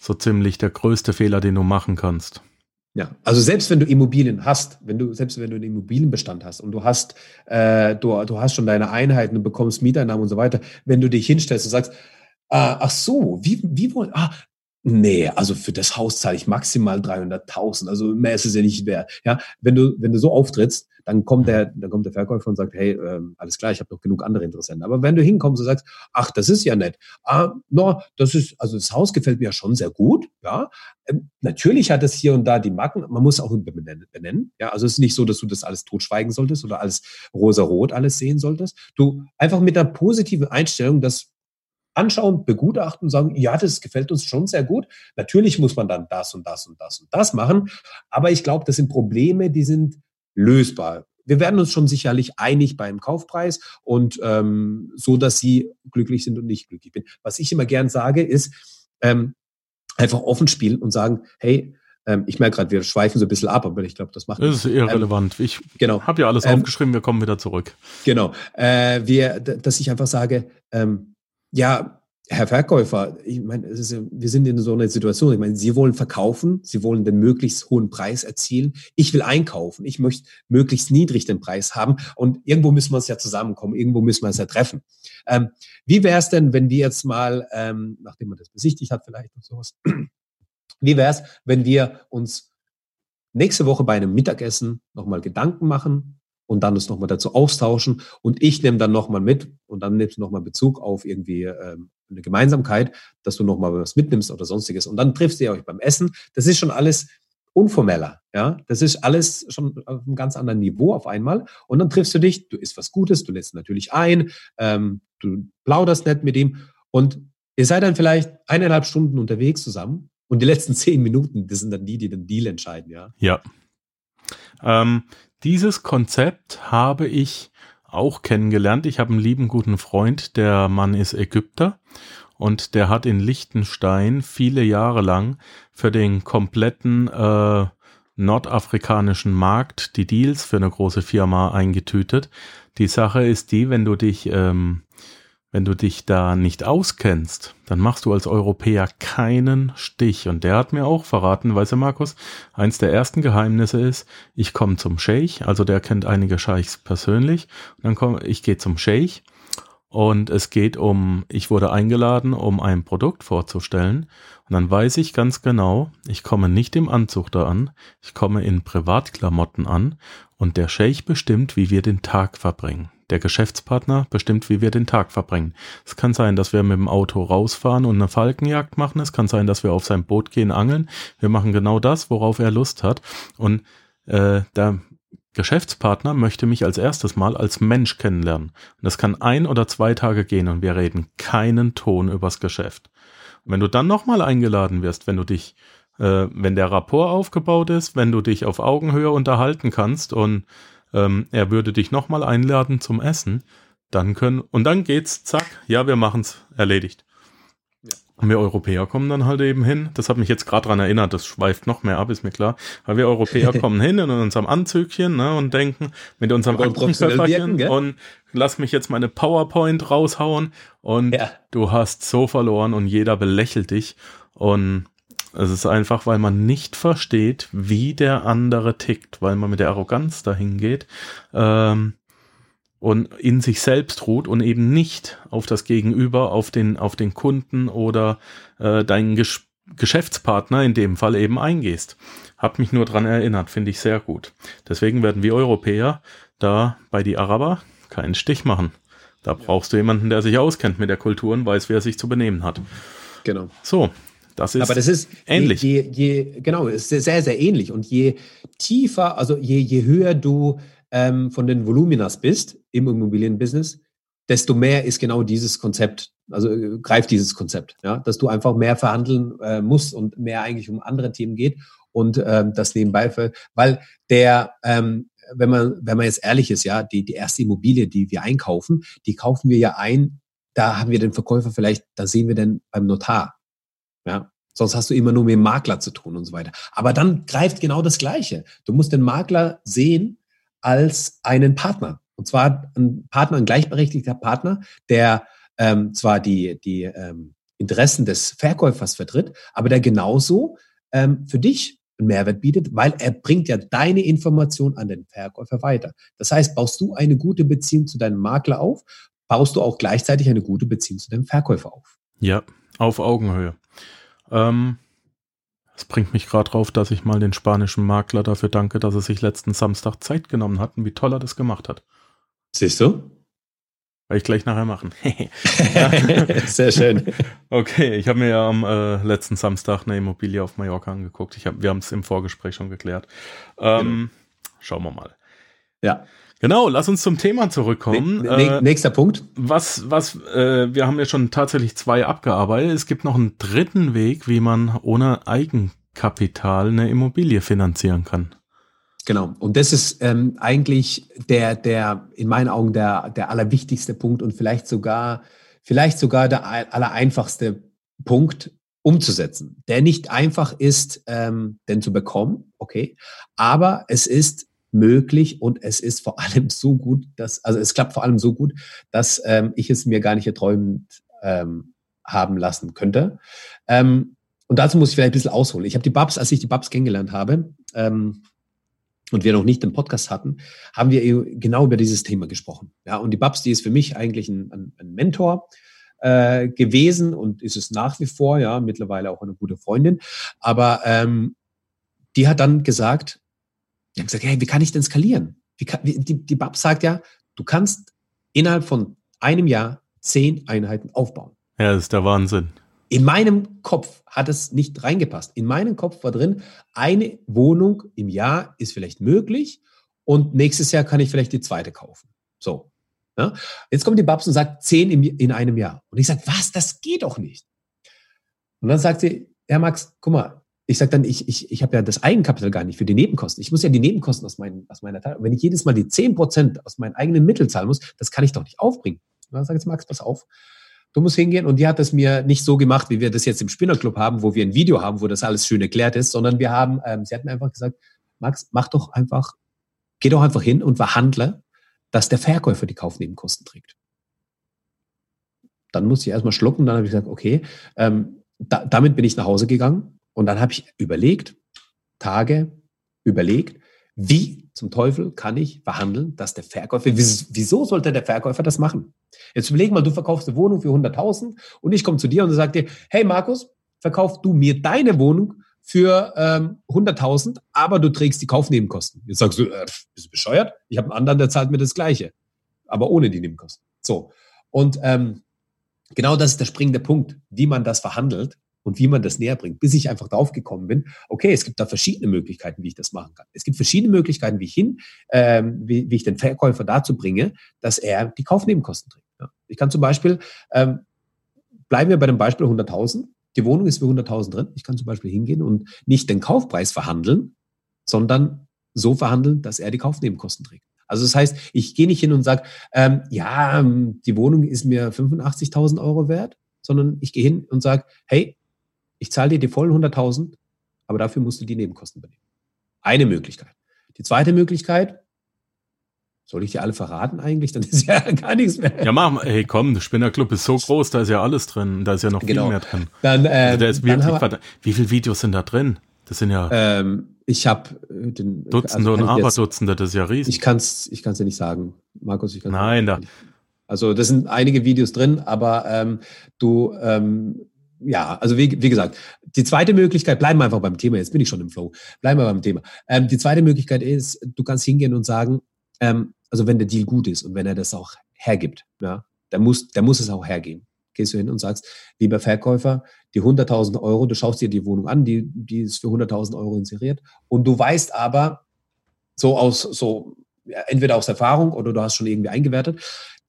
so ziemlich der größte Fehler, den du machen kannst. Ja, also selbst wenn du Immobilien hast, wenn du selbst wenn du einen Immobilienbestand hast und du hast äh, du, du hast schon deine Einheiten und bekommst Mieteinnahmen und so weiter, wenn du dich hinstellst und sagst, ah, ach so, wie wie wollen ah Nee, also für das Haus zahle ich maximal 300.000. Also mehr ist es ja nicht wert. Ja, wenn du, wenn du so auftrittst, dann kommt der, dann kommt der Verkäufer und sagt, hey, ähm, alles klar, ich habe noch genug andere Interessenten. Aber wenn du hinkommst und sagst, ach, das ist ja nett. Ah, no, das ist, also das Haus gefällt mir ja schon sehr gut. Ja, ähm, natürlich hat es hier und da die Macken. Man muss auch benennen, benennen. Ja, also es ist nicht so, dass du das alles totschweigen solltest oder alles rosa-rot alles sehen solltest. Du einfach mit einer positiven Einstellung, dass anschauen, begutachten und sagen, ja, das gefällt uns schon sehr gut. Natürlich muss man dann das und das und das und das machen. Aber ich glaube, das sind Probleme, die sind lösbar. Wir werden uns schon sicherlich einig beim Kaufpreis und ähm, so, dass Sie glücklich sind und nicht glücklich bin. Was ich immer gern sage, ist ähm, einfach offen spielen und sagen, hey, ähm, ich merke gerade, wir schweifen so ein bisschen ab, aber ich glaube, das macht. Das ist irrelevant. Ähm, ich genau. habe ja alles ähm, aufgeschrieben, wir kommen wieder zurück. Genau. Äh, wir, dass ich einfach sage, ähm, ja, Herr Verkäufer, ich meine, ja, wir sind in so einer Situation. Ich meine, Sie wollen verkaufen, Sie wollen den möglichst hohen Preis erzielen. Ich will einkaufen, ich möchte möglichst niedrig den Preis haben. Und irgendwo müssen wir uns ja zusammenkommen, irgendwo müssen wir uns ja treffen. Ähm, wie wäre es denn, wenn wir jetzt mal, ähm, nachdem man das besichtigt hat, vielleicht und sowas, wie wäre es, wenn wir uns nächste Woche bei einem Mittagessen nochmal Gedanken machen, und dann uns nochmal dazu austauschen. Und ich nehme dann nochmal mit und dann nimmst du nochmal Bezug auf irgendwie ähm, eine Gemeinsamkeit, dass du nochmal was mitnimmst oder sonstiges. Und dann triffst ihr euch beim Essen. Das ist schon alles unformeller. Ja, das ist alles schon auf einem ganz anderen Niveau auf einmal. Und dann triffst du dich, du isst was Gutes, du lässt natürlich ein, ähm, du plauderst nett mit ihm und ihr seid dann vielleicht eineinhalb Stunden unterwegs zusammen und die letzten zehn Minuten, das sind dann die, die den Deal entscheiden, ja. Ja. Ähm, dieses Konzept habe ich auch kennengelernt. Ich habe einen lieben guten Freund, der Mann ist Ägypter und der hat in Liechtenstein viele Jahre lang für den kompletten äh, nordafrikanischen Markt die Deals für eine große Firma eingetütet. Die Sache ist die, wenn du dich ähm, wenn du dich da nicht auskennst, dann machst du als Europäer keinen Stich. Und der hat mir auch verraten, weißt du, Markus, eins der ersten Geheimnisse ist, ich komme zum Scheich, also der kennt einige Scheichs persönlich. Und dann komme ich gehe zum Scheich und es geht um, ich wurde eingeladen, um ein Produkt vorzustellen. Und dann weiß ich ganz genau, ich komme nicht im Anzug da an, ich komme in Privatklamotten an und der Scheich bestimmt, wie wir den Tag verbringen. Der Geschäftspartner bestimmt, wie wir den Tag verbringen. Es kann sein, dass wir mit dem Auto rausfahren und eine Falkenjagd machen. Es kann sein, dass wir auf sein Boot gehen, angeln. Wir machen genau das, worauf er Lust hat. Und äh, der Geschäftspartner möchte mich als erstes Mal als Mensch kennenlernen. Und das kann ein oder zwei Tage gehen und wir reden keinen Ton übers Geschäft. Und wenn du dann nochmal eingeladen wirst, wenn du dich, äh, wenn der Rapport aufgebaut ist, wenn du dich auf Augenhöhe unterhalten kannst und ähm, er würde dich nochmal einladen zum Essen, dann können, und dann geht's, zack, ja, wir machen's, erledigt. Und wir Europäer kommen dann halt eben hin. Das hat mich jetzt gerade dran erinnert, das schweift noch mehr ab, ist mir klar. Weil wir Europäer kommen hin in unserem Anzügchen ne, und denken mit unserem Aktenköfferchen und lass mich jetzt meine PowerPoint raushauen und ja. du hast so verloren und jeder belächelt dich. Und es ist einfach, weil man nicht versteht, wie der andere tickt, weil man mit der Arroganz dahin geht. Ähm, und in sich selbst ruht und eben nicht auf das Gegenüber, auf den, auf den Kunden oder äh, deinen Ges Geschäftspartner in dem Fall eben eingehst. Hab mich nur dran erinnert, finde ich sehr gut. Deswegen werden wir Europäer da bei die Araber keinen Stich machen. Da brauchst du jemanden, der sich auskennt mit der Kultur und weiß, wie er sich zu benehmen hat. Genau. So, das ist, Aber das ist ähnlich. Je, je, je, genau, ist sehr, sehr ähnlich. Und je tiefer, also je, je höher du ähm, von den Voluminas bist im Immobilienbusiness, desto mehr ist genau dieses Konzept, also äh, greift dieses Konzept, ja, dass du einfach mehr verhandeln äh, musst und mehr eigentlich um andere Themen geht und ähm, das nebenbei, für, weil der, ähm, wenn man, wenn man jetzt ehrlich ist, ja, die, die erste Immobilie, die wir einkaufen, die kaufen wir ja ein, da haben wir den Verkäufer vielleicht, da sehen wir den beim Notar, ja, Sonst hast du immer nur mit dem Makler zu tun und so weiter. Aber dann greift genau das Gleiche. Du musst den Makler sehen als einen Partner. Und zwar ein Partner, ein gleichberechtigter Partner, der ähm, zwar die, die ähm, Interessen des Verkäufers vertritt, aber der genauso ähm, für dich einen Mehrwert bietet, weil er bringt ja deine Information an den Verkäufer weiter. Das heißt, baust du eine gute Beziehung zu deinem Makler auf, baust du auch gleichzeitig eine gute Beziehung zu deinem Verkäufer auf. Ja, auf Augenhöhe. Ähm, das bringt mich gerade drauf, dass ich mal den spanischen Makler dafür danke, dass er sich letzten Samstag Zeit genommen hat und wie toll er das gemacht hat. Siehst du? Werde ich gleich nachher machen. Sehr schön. Okay, ich habe mir ja am äh, letzten Samstag eine Immobilie auf Mallorca angeguckt. Ich hab, wir haben es im Vorgespräch schon geklärt. Ähm, genau. Schauen wir mal. Ja. Genau, lass uns zum Thema zurückkommen. Ne, ne, nächster Punkt. Was, was, äh, wir haben ja schon tatsächlich zwei abgearbeitet. Es gibt noch einen dritten Weg, wie man ohne Eigenkapital eine Immobilie finanzieren kann. Genau. Und das ist ähm, eigentlich der, der, in meinen Augen der, der allerwichtigste Punkt und vielleicht sogar, vielleicht sogar der allereinfachste Punkt umzusetzen, der nicht einfach ist, ähm, denn zu bekommen, okay, aber es ist möglich und es ist vor allem so gut, dass, also es klappt vor allem so gut, dass ähm, ich es mir gar nicht erträumt ähm, haben lassen könnte. Ähm, und dazu muss ich vielleicht ein bisschen ausholen. Ich habe die Babs, als ich die Babs kennengelernt habe, ähm, und wir noch nicht den Podcast hatten, haben wir genau über dieses Thema gesprochen. Ja, und die Babs, die ist für mich eigentlich ein, ein, Mentor äh, gewesen und ist es nach wie vor, ja, mittlerweile auch eine gute Freundin. Aber ähm, die hat dann gesagt, die haben gesagt, hey, wie kann ich denn skalieren? Kann, die, die BAP sagt ja, du kannst innerhalb von einem Jahr zehn Einheiten aufbauen. Ja, das ist der Wahnsinn. In meinem Kopf hat es nicht reingepasst. In meinem Kopf war drin, eine Wohnung im Jahr ist vielleicht möglich und nächstes Jahr kann ich vielleicht die zweite kaufen. So. Ja? Jetzt kommt die Babs und sagt, zehn im, in einem Jahr. Und ich sage, was, das geht doch nicht. Und dann sagt sie, Herr Max, guck mal, ich sage dann, ich, ich, ich habe ja das Eigenkapital gar nicht für die Nebenkosten. Ich muss ja die Nebenkosten aus, meinen, aus meiner Teil. Wenn ich jedes Mal die zehn Prozent aus meinen eigenen Mitteln zahlen muss, das kann ich doch nicht aufbringen. Dann sage ich, Max, pass auf. Du musst hingehen und die hat das mir nicht so gemacht, wie wir das jetzt im Spinnerclub haben, wo wir ein Video haben, wo das alles schön erklärt ist, sondern wir haben, ähm, sie hat mir einfach gesagt, Max, mach doch einfach, geh doch einfach hin und verhandle, dass der Verkäufer die Kaufnebenkosten trägt. Dann musste ich erstmal schlucken, dann habe ich gesagt, okay, ähm, da, damit bin ich nach Hause gegangen und dann habe ich überlegt, Tage überlegt, wie zum Teufel kann ich verhandeln, dass der Verkäufer, wieso sollte der Verkäufer das machen? Jetzt überleg mal, du verkaufst eine Wohnung für 100.000 und ich komme zu dir und sage dir, hey Markus, verkauf du mir deine Wohnung für ähm, 100.000, aber du trägst die Kaufnebenkosten. Jetzt sagst du, äh, bist du bescheuert? Ich habe einen anderen, der zahlt mir das Gleiche, aber ohne die Nebenkosten. So. Und ähm, genau das ist der springende Punkt, wie man das verhandelt und wie man das näher bringt, bis ich einfach drauf gekommen bin, okay, es gibt da verschiedene Möglichkeiten, wie ich das machen kann. Es gibt verschiedene Möglichkeiten, wie ich hin, ähm, wie, wie ich den Verkäufer dazu bringe, dass er die Kaufnebenkosten trägt. Ja. Ich kann zum Beispiel, ähm, bleiben wir bei dem Beispiel 100.000, die Wohnung ist für 100.000 drin. Ich kann zum Beispiel hingehen und nicht den Kaufpreis verhandeln, sondern so verhandeln, dass er die Kaufnebenkosten trägt. Also das heißt, ich gehe nicht hin und sage, ähm, ja, die Wohnung ist mir 85.000 Euro wert sondern ich gehe hin und sage, hey, ich zahle dir die vollen 100.000, aber dafür musst du die Nebenkosten übernehmen. Eine Möglichkeit. Die zweite Möglichkeit, soll ich dir alle verraten eigentlich? Dann ist ja gar nichts mehr. Ja, mach mal. Hey, komm, der Spinnerclub ist so groß, da ist ja alles drin. Da ist ja noch genau. viel mehr drin. Dann, äh, also der ist wirklich wir, Wie viele Videos sind da drin? Das sind ja. Ähm, ich habe äh, den Dutzende also und Aberdutzende, das ist ja riesig. Ich kann es ich kann's dir nicht sagen, Markus. Ich kann's Nein, da. Also das sind einige Videos drin, aber ähm, du ähm, ja, also wie, wie gesagt, die zweite Möglichkeit, bleiben wir einfach beim Thema, jetzt bin ich schon im Flow, bleiben wir beim Thema. Ähm, die zweite Möglichkeit ist, du kannst hingehen und sagen, ähm, also wenn der Deal gut ist und wenn er das auch hergibt, ja, dann muss, dann muss es auch hergehen. Gehst du hin und sagst, lieber Verkäufer, die 100.000 Euro, du schaust dir die Wohnung an, die, die ist für 100.000 Euro inseriert und du weißt aber, so aus, so, entweder aus Erfahrung oder du hast schon irgendwie eingewertet,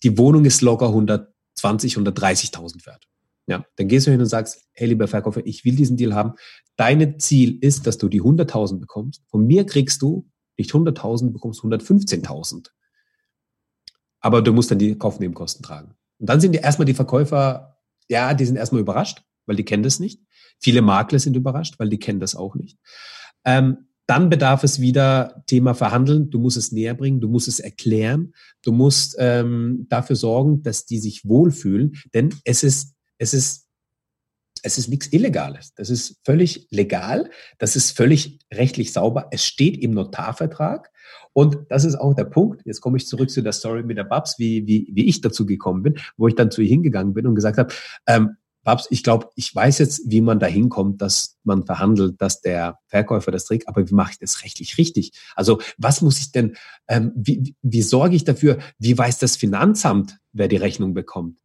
die Wohnung ist locker 120, 130.000 wert. Ja, dann gehst du hin und sagst, hey, lieber Verkäufer, ich will diesen Deal haben. Deine Ziel ist, dass du die 100.000 bekommst. Von mir kriegst du nicht 100.000, bekommst 115.000. Aber du musst dann die Kaufnebenkosten tragen. Und dann sind die erstmal die Verkäufer, ja, die sind erstmal überrascht, weil die kennen das nicht. Viele Makler sind überrascht, weil die kennen das auch nicht. Ähm, dann bedarf es wieder Thema Verhandeln. Du musst es näher bringen, du musst es erklären, du musst ähm, dafür sorgen, dass die sich wohlfühlen, denn es ist, es ist, es ist nichts Illegales. Das ist völlig legal, das ist völlig rechtlich sauber. Es steht im Notarvertrag und das ist auch der Punkt. Jetzt komme ich zurück zu der Story mit der Babs, wie, wie, wie ich dazu gekommen bin, wo ich dann zu ihr hingegangen bin und gesagt habe, ähm, Babs, ich glaube, ich weiß jetzt, wie man da hinkommt, dass man verhandelt, dass der Verkäufer das trägt, aber wie mache ich das rechtlich richtig? Also was muss ich denn, ähm, wie, wie sorge ich dafür, wie weiß das Finanzamt, wer die Rechnung bekommt?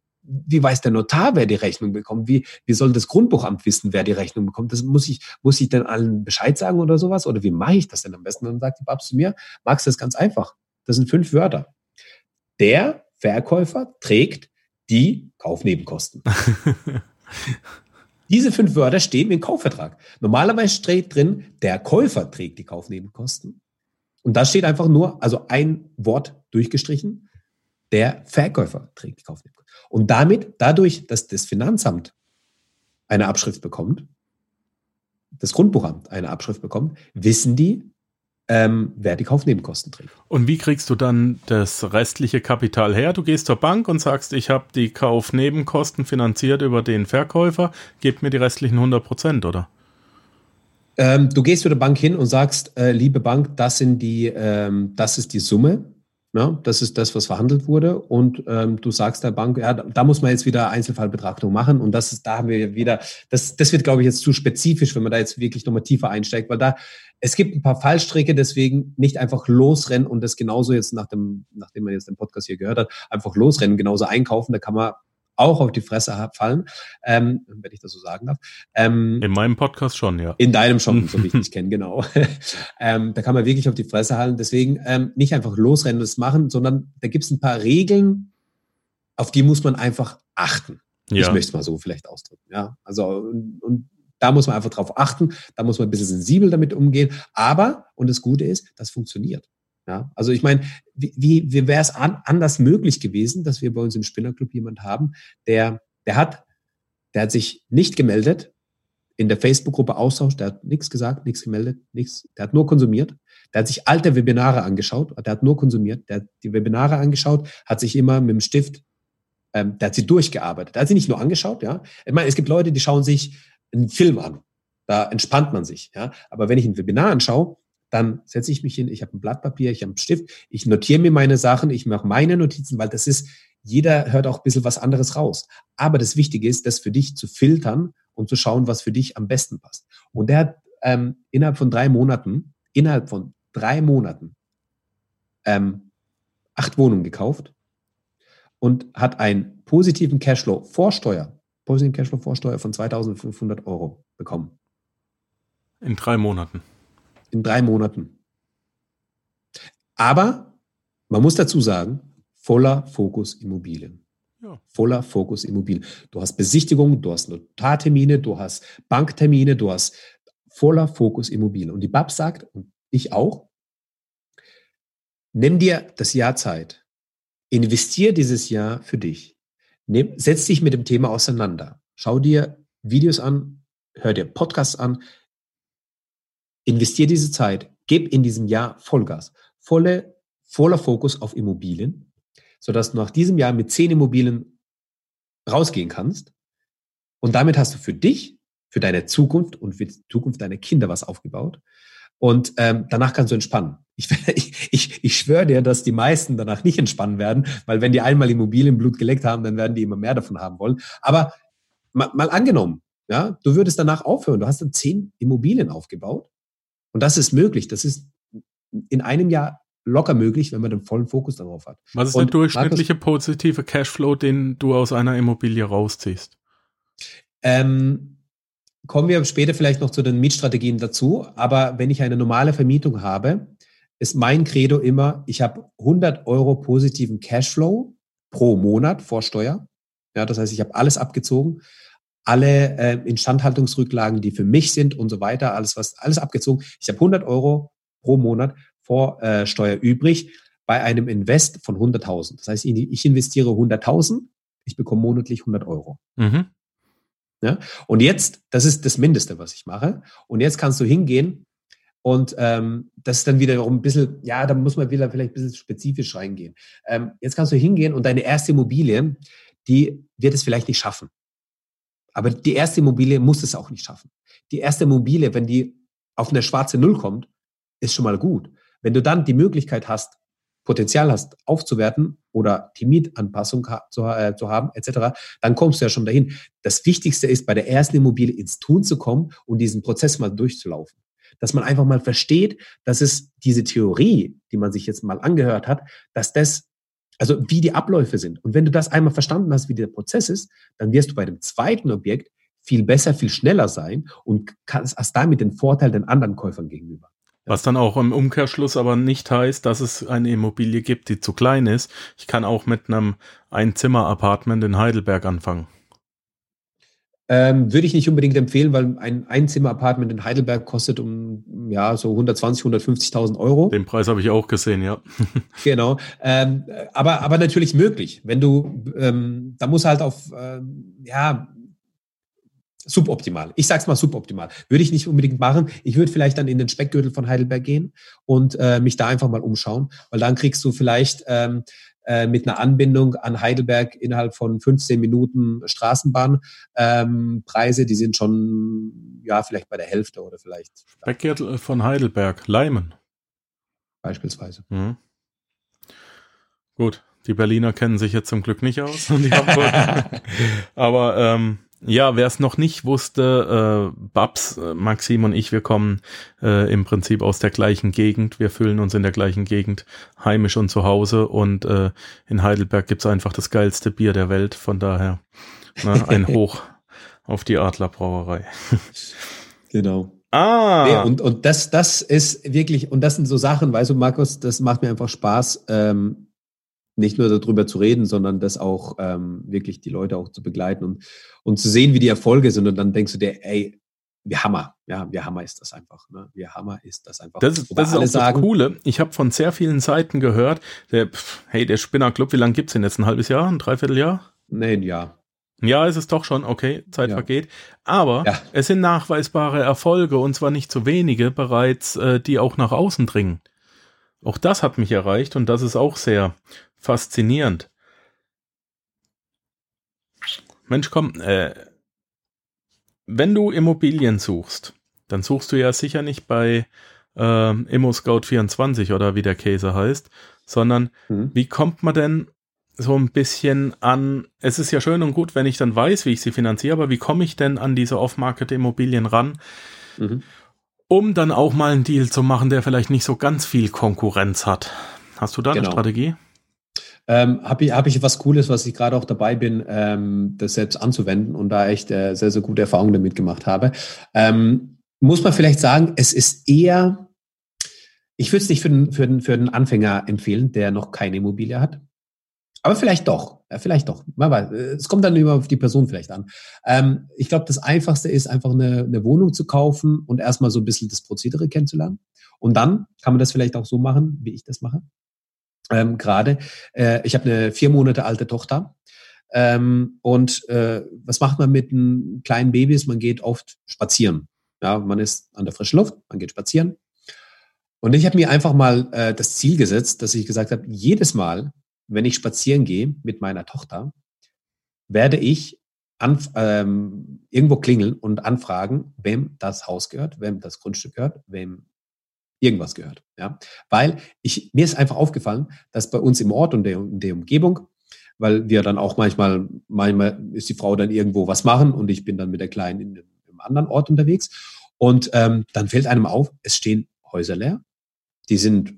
Wie weiß der Notar, wer die Rechnung bekommt? Wie, wie soll das Grundbuchamt wissen, wer die Rechnung bekommt? Das muss ich, muss ich denn allen Bescheid sagen oder sowas? Oder wie mache ich das denn am besten? dann sagt die Babs zu mir, magst du das ganz einfach? Das sind fünf Wörter. Der Verkäufer trägt die Kaufnebenkosten. Diese fünf Wörter stehen im Kaufvertrag. Normalerweise steht drin, der Käufer trägt die Kaufnebenkosten. Und da steht einfach nur, also ein Wort durchgestrichen, der Verkäufer trägt die Kaufnebenkosten. Und damit, dadurch, dass das Finanzamt eine Abschrift bekommt, das Grundbuchamt eine Abschrift bekommt, wissen die, ähm, wer die Kaufnebenkosten trägt. Und wie kriegst du dann das restliche Kapital her? Du gehst zur Bank und sagst, ich habe die Kaufnebenkosten finanziert über den Verkäufer, gebt mir die restlichen 100 Prozent, oder? Ähm, du gehst zu der Bank hin und sagst, äh, liebe Bank, das sind die, ähm, das ist die Summe, ja, das ist das, was verhandelt wurde. Und ähm, du sagst der Bank, ja, da muss man jetzt wieder Einzelfallbetrachtung machen. Und das ist, da haben wir wieder, das, das wird, glaube ich, jetzt zu spezifisch, wenn man da jetzt wirklich nochmal tiefer einsteigt, weil da, es gibt ein paar Fallstricke, deswegen nicht einfach losrennen und das genauso jetzt nach dem, nachdem man jetzt den Podcast hier gehört hat, einfach losrennen, genauso einkaufen. Da kann man auch auf die Fresse fallen, ähm, wenn ich das so sagen darf. Ähm, in meinem Podcast schon, ja. In deinem schon, so wie ich dich kenne, genau. ähm, da kann man wirklich auf die Fresse halten. Deswegen ähm, nicht einfach losrennen und das machen, sondern da gibt es ein paar Regeln, auf die muss man einfach achten. Ja. Ich möchte es mal so vielleicht ausdrücken. Ja, also und, und da muss man einfach drauf achten, da muss man ein bisschen sensibel damit umgehen. Aber, und das Gute ist, das funktioniert. Ja, also ich meine, wie, wie, wäre es an, anders möglich gewesen, dass wir bei uns im Spinnerclub jemand haben, der, der hat, der hat sich nicht gemeldet, in der Facebook-Gruppe Austausch, der hat nichts gesagt, nichts gemeldet, nichts, der hat nur konsumiert. Der hat sich alte Webinare angeschaut, der hat nur konsumiert, der hat die Webinare angeschaut, hat sich immer mit dem Stift, ähm, der hat sie durchgearbeitet. Der hat sie nicht nur angeschaut, ja. Ich meine, es gibt Leute, die schauen sich einen Film an. Da entspannt man sich, ja. Aber wenn ich ein Webinar anschaue, dann setze ich mich hin, ich habe ein Blatt Papier, ich habe einen Stift, ich notiere mir meine Sachen, ich mache meine Notizen, weil das ist, jeder hört auch ein bisschen was anderes raus. Aber das Wichtige ist, das für dich zu filtern und zu schauen, was für dich am besten passt. Und der hat ähm, innerhalb von drei Monaten, innerhalb von drei Monaten, ähm, acht Wohnungen gekauft und hat einen positiven Cashflow vor Steuer, positiven Cashflow vor von 2500 Euro bekommen. In drei Monaten in drei Monaten. Aber man muss dazu sagen, voller Fokus Immobilien. Ja. Voller Fokus Immobilien. Du hast Besichtigungen, du hast Notartermine, du hast Banktermine, du hast voller Fokus Immobilien. Und die BAP sagt, und ich auch, nimm dir das Jahr Zeit. Investier dieses Jahr für dich. Nimm, setz dich mit dem Thema auseinander. schau dir Videos an, hör dir Podcasts an, investier diese Zeit, gib in diesem Jahr Vollgas, volle, voller Fokus auf Immobilien, sodass du nach diesem Jahr mit zehn Immobilien rausgehen kannst. Und damit hast du für dich, für deine Zukunft und für die Zukunft deiner Kinder was aufgebaut. Und ähm, danach kannst du entspannen. Ich, ich, ich, ich schwöre dir, dass die meisten danach nicht entspannen werden, weil wenn die einmal Immobilienblut geleckt haben, dann werden die immer mehr davon haben wollen. Aber mal, mal angenommen, ja, du würdest danach aufhören. Du hast dann zehn Immobilien aufgebaut. Und das ist möglich. Das ist in einem Jahr locker möglich, wenn man den vollen Fokus darauf hat. Was ist Und der durchschnittliche Markus, positive Cashflow, den du aus einer Immobilie rausziehst? Ähm, kommen wir später vielleicht noch zu den Mietstrategien dazu. Aber wenn ich eine normale Vermietung habe, ist mein Credo immer, ich habe 100 Euro positiven Cashflow pro Monat vor Steuer. Ja, das heißt, ich habe alles abgezogen, alle äh, Instandhaltungsrücklagen, die für mich sind und so weiter, alles was alles abgezogen. Ich habe 100 Euro pro Monat vor äh, Steuer übrig bei einem Invest von 100.000. Das heißt, ich investiere 100.000, ich bekomme monatlich 100 Euro. Mhm. Ja? Und jetzt, das ist das Mindeste, was ich mache. Und jetzt kannst du hingehen und ähm, das ist dann wieder ein bisschen, ja, da muss man wieder vielleicht ein bisschen spezifisch reingehen. Ähm, jetzt kannst du hingehen und deine erste Immobilie, die wird es vielleicht nicht schaffen. Aber die erste Immobilie muss es auch nicht schaffen. Die erste Immobilie, wenn die auf eine schwarze Null kommt, ist schon mal gut. Wenn du dann die Möglichkeit hast, Potenzial hast, aufzuwerten oder die Mietanpassung zu, äh, zu haben, etc., dann kommst du ja schon dahin. Das Wichtigste ist, bei der ersten Immobilie ins Tun zu kommen und diesen Prozess mal durchzulaufen. Dass man einfach mal versteht, dass es diese Theorie, die man sich jetzt mal angehört hat, dass das also wie die Abläufe sind. Und wenn du das einmal verstanden hast, wie der Prozess ist, dann wirst du bei dem zweiten Objekt viel besser, viel schneller sein und hast, hast damit den Vorteil den anderen Käufern gegenüber. Was dann auch im Umkehrschluss aber nicht heißt, dass es eine Immobilie gibt, die zu klein ist. Ich kann auch mit einem Einzimmer-Apartment in Heidelberg anfangen. Ähm, würde ich nicht unbedingt empfehlen, weil ein Einzimmer-Apartment in Heidelberg kostet um ja so 120, 150.000 Euro. Den Preis habe ich auch gesehen, ja. genau. Ähm, aber, aber natürlich möglich. Wenn du, ähm, da muss halt auf, ähm, ja, suboptimal. Ich sag's mal suboptimal. Würde ich nicht unbedingt machen. Ich würde vielleicht dann in den Speckgürtel von Heidelberg gehen und äh, mich da einfach mal umschauen, weil dann kriegst du vielleicht ähm, äh, mit einer Anbindung an Heidelberg innerhalb von 15 Minuten Straßenbahn. Ähm, Preise, die sind schon, ja, vielleicht bei der Hälfte oder vielleicht. Speckgürtel von Heidelberg, Leimen. Beispielsweise. Mhm. Gut, die Berliner kennen sich jetzt zum Glück nicht aus. Aber ähm, ja, wer es noch nicht wusste, äh, Babs, äh, Maxim und ich, wir kommen äh, im Prinzip aus der gleichen Gegend. Wir fühlen uns in der gleichen Gegend heimisch und zu Hause. Und äh, in Heidelberg gibt's einfach das geilste Bier der Welt. Von daher ne, ein Hoch auf die Adlerbrauerei. genau. Ah. Nee, und, und das, das ist wirklich, und das sind so Sachen, weißt du, Markus, das macht mir einfach Spaß. Ähm, nicht nur darüber zu reden, sondern das auch ähm, wirklich die Leute auch zu begleiten und, und zu sehen, wie die Erfolge sind. Und dann denkst du dir, ey, wie Hammer, ja, wie Hammer ist das einfach. Ne? Wie Hammer ist das einfach. Das, ist, das ist auch sagen, das Coole. Ich habe von sehr vielen Seiten gehört, der, hey, der Spinnerclub, wie lange gibt's denn jetzt? Ein halbes Jahr, ein Dreivierteljahr? Nee, ein Jahr. Ja, ist es doch schon, okay, Zeit ja. vergeht. Aber ja. es sind nachweisbare Erfolge und zwar nicht zu wenige bereits, äh, die auch nach außen dringen. Auch das hat mich erreicht und das ist auch sehr faszinierend. Mensch, komm, äh, wenn du Immobilien suchst, dann suchst du ja sicher nicht bei äh, ImmoScout24 oder wie der Käse heißt, sondern mhm. wie kommt man denn so ein bisschen an, es ist ja schön und gut, wenn ich dann weiß, wie ich sie finanziere, aber wie komme ich denn an diese Off-Market-Immobilien ran, mhm. um dann auch mal einen Deal zu machen, der vielleicht nicht so ganz viel Konkurrenz hat? Hast du da genau. eine Strategie? Ähm, Habe ich, hab ich was Cooles, was ich gerade auch dabei bin, ähm, das selbst anzuwenden und da echt äh, sehr, sehr gute Erfahrungen damit gemacht habe. Ähm, muss man vielleicht sagen, es ist eher, ich würde es nicht für den, für, den, für den Anfänger empfehlen, der noch keine Immobilie hat. Aber vielleicht doch, ja, vielleicht doch. Es kommt dann immer auf die Person vielleicht an. Ähm, ich glaube, das Einfachste ist einfach eine, eine Wohnung zu kaufen und erstmal so ein bisschen das Prozedere kennenzulernen. Und dann kann man das vielleicht auch so machen, wie ich das mache ähm, gerade. Äh, ich habe eine vier Monate alte Tochter. Ähm, und äh, was macht man mit einem kleinen Babys? Man geht oft spazieren. Ja, man ist an der frischen Luft, man geht spazieren. Und ich habe mir einfach mal äh, das Ziel gesetzt, dass ich gesagt habe, jedes Mal, wenn ich spazieren gehe mit meiner Tochter, werde ich an, ähm, irgendwo klingeln und anfragen, wem das Haus gehört, wem das Grundstück gehört, wem irgendwas gehört. Ja? Weil ich, mir ist einfach aufgefallen, dass bei uns im Ort und der, in der Umgebung, weil wir dann auch manchmal, manchmal ist die Frau dann irgendwo was machen und ich bin dann mit der Kleinen in, in einem anderen Ort unterwegs. Und ähm, dann fällt einem auf, es stehen Häuser leer, die sind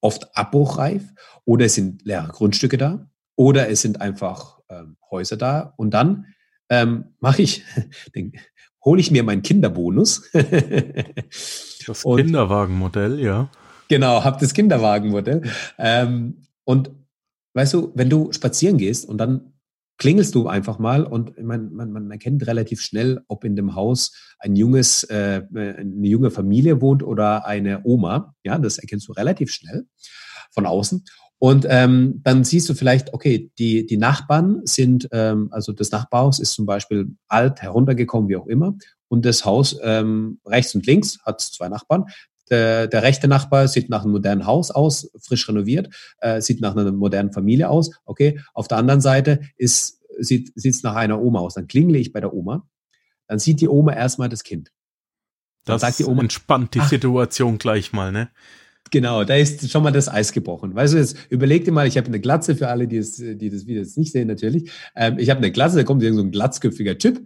oft abbruchreif oder es sind leere Grundstücke da oder es sind einfach ähm, Häuser da und dann ähm, mache ich, hole ich mir meinen Kinderbonus. das und, Kinderwagenmodell, ja. Genau, habe das Kinderwagenmodell. Ähm, und weißt du, wenn du spazieren gehst und dann klingelst du einfach mal und man, man, man erkennt relativ schnell, ob in dem Haus ein junges, äh, eine junge Familie wohnt oder eine Oma. Ja, das erkennst du relativ schnell von außen. Und ähm, dann siehst du vielleicht, okay, die, die Nachbarn sind, ähm, also das Nachbarhaus ist zum Beispiel alt, heruntergekommen, wie auch immer. Und das Haus ähm, rechts und links hat zwei Nachbarn. Der, der rechte Nachbar sieht nach einem modernen Haus aus, frisch renoviert, äh, sieht nach einer modernen Familie aus. Okay, auf der anderen Seite ist, sieht es nach einer Oma aus. Dann klingle ich bei der Oma. Dann sieht die Oma erstmal das Kind. Dann das sagt die Oma, entspannt die ach, Situation gleich mal, ne? Genau, da ist schon mal das Eis gebrochen. Weißt du, jetzt überleg dir mal, ich habe eine Glatze für alle, die, es, die das Video jetzt nicht sehen, natürlich. Ähm, ich habe eine Glatze, da kommt irgend so ein glatzköpfiger Typ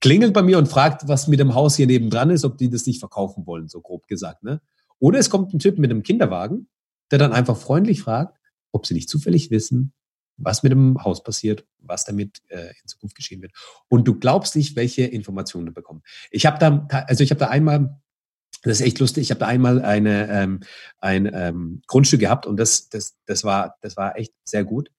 klingelt bei mir und fragt, was mit dem Haus hier nebendran ist, ob die das nicht verkaufen wollen, so grob gesagt. Ne? Oder es kommt ein Typ mit einem Kinderwagen, der dann einfach freundlich fragt, ob sie nicht zufällig wissen, was mit dem Haus passiert, was damit äh, in Zukunft geschehen wird. Und du glaubst nicht, welche Informationen du bekommst. Ich habe da, also ich habe da einmal, das ist echt lustig, ich habe da einmal eine, ähm, ein ähm, Grundstück gehabt und das, das, das, war, das war echt sehr gut.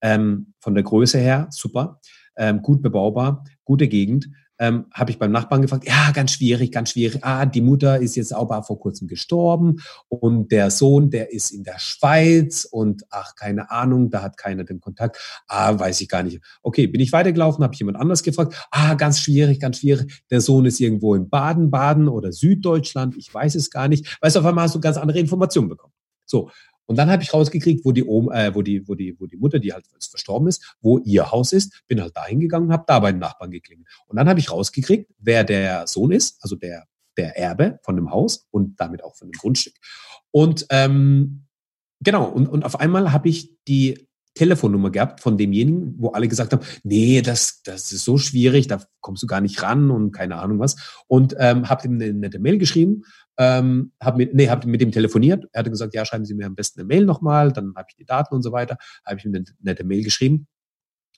Ähm, von der Größe her super, ähm, gut bebaubar, gute Gegend ähm, habe ich beim Nachbarn gefragt, ja, ganz schwierig, ganz schwierig. Ah, die Mutter ist jetzt auch vor kurzem gestorben und der Sohn, der ist in der Schweiz und ach, keine Ahnung, da hat keiner den Kontakt. Ah, weiß ich gar nicht. Okay, bin ich weitergelaufen, habe ich jemand anders gefragt. Ah, ganz schwierig, ganz schwierig. Der Sohn ist irgendwo in Baden-Baden oder Süddeutschland, ich weiß es gar nicht. Weißt du, auf einmal hast du ganz andere Informationen bekommen. So, und dann habe ich rausgekriegt, wo die, Oma, äh, wo die, wo die, wo die Mutter, die halt verstorben ist, wo ihr Haus ist. Bin halt dahin gegangen, habe da bei den Nachbarn geklingelt. Und dann habe ich rausgekriegt, wer der Sohn ist, also der der Erbe von dem Haus und damit auch von dem Grundstück. Und ähm, genau, und, und auf einmal habe ich die Telefonnummer gehabt von demjenigen, wo alle gesagt haben, nee, das, das ist so schwierig, da kommst du gar nicht ran und keine Ahnung was. Und ähm, habe ihm eine nette Mail geschrieben, ähm, habe mit, nee, hab mit ihm telefoniert. Er hatte gesagt, ja, schreiben Sie mir am besten eine Mail nochmal, dann habe ich die Daten und so weiter. Habe ich ihm eine nette Mail geschrieben.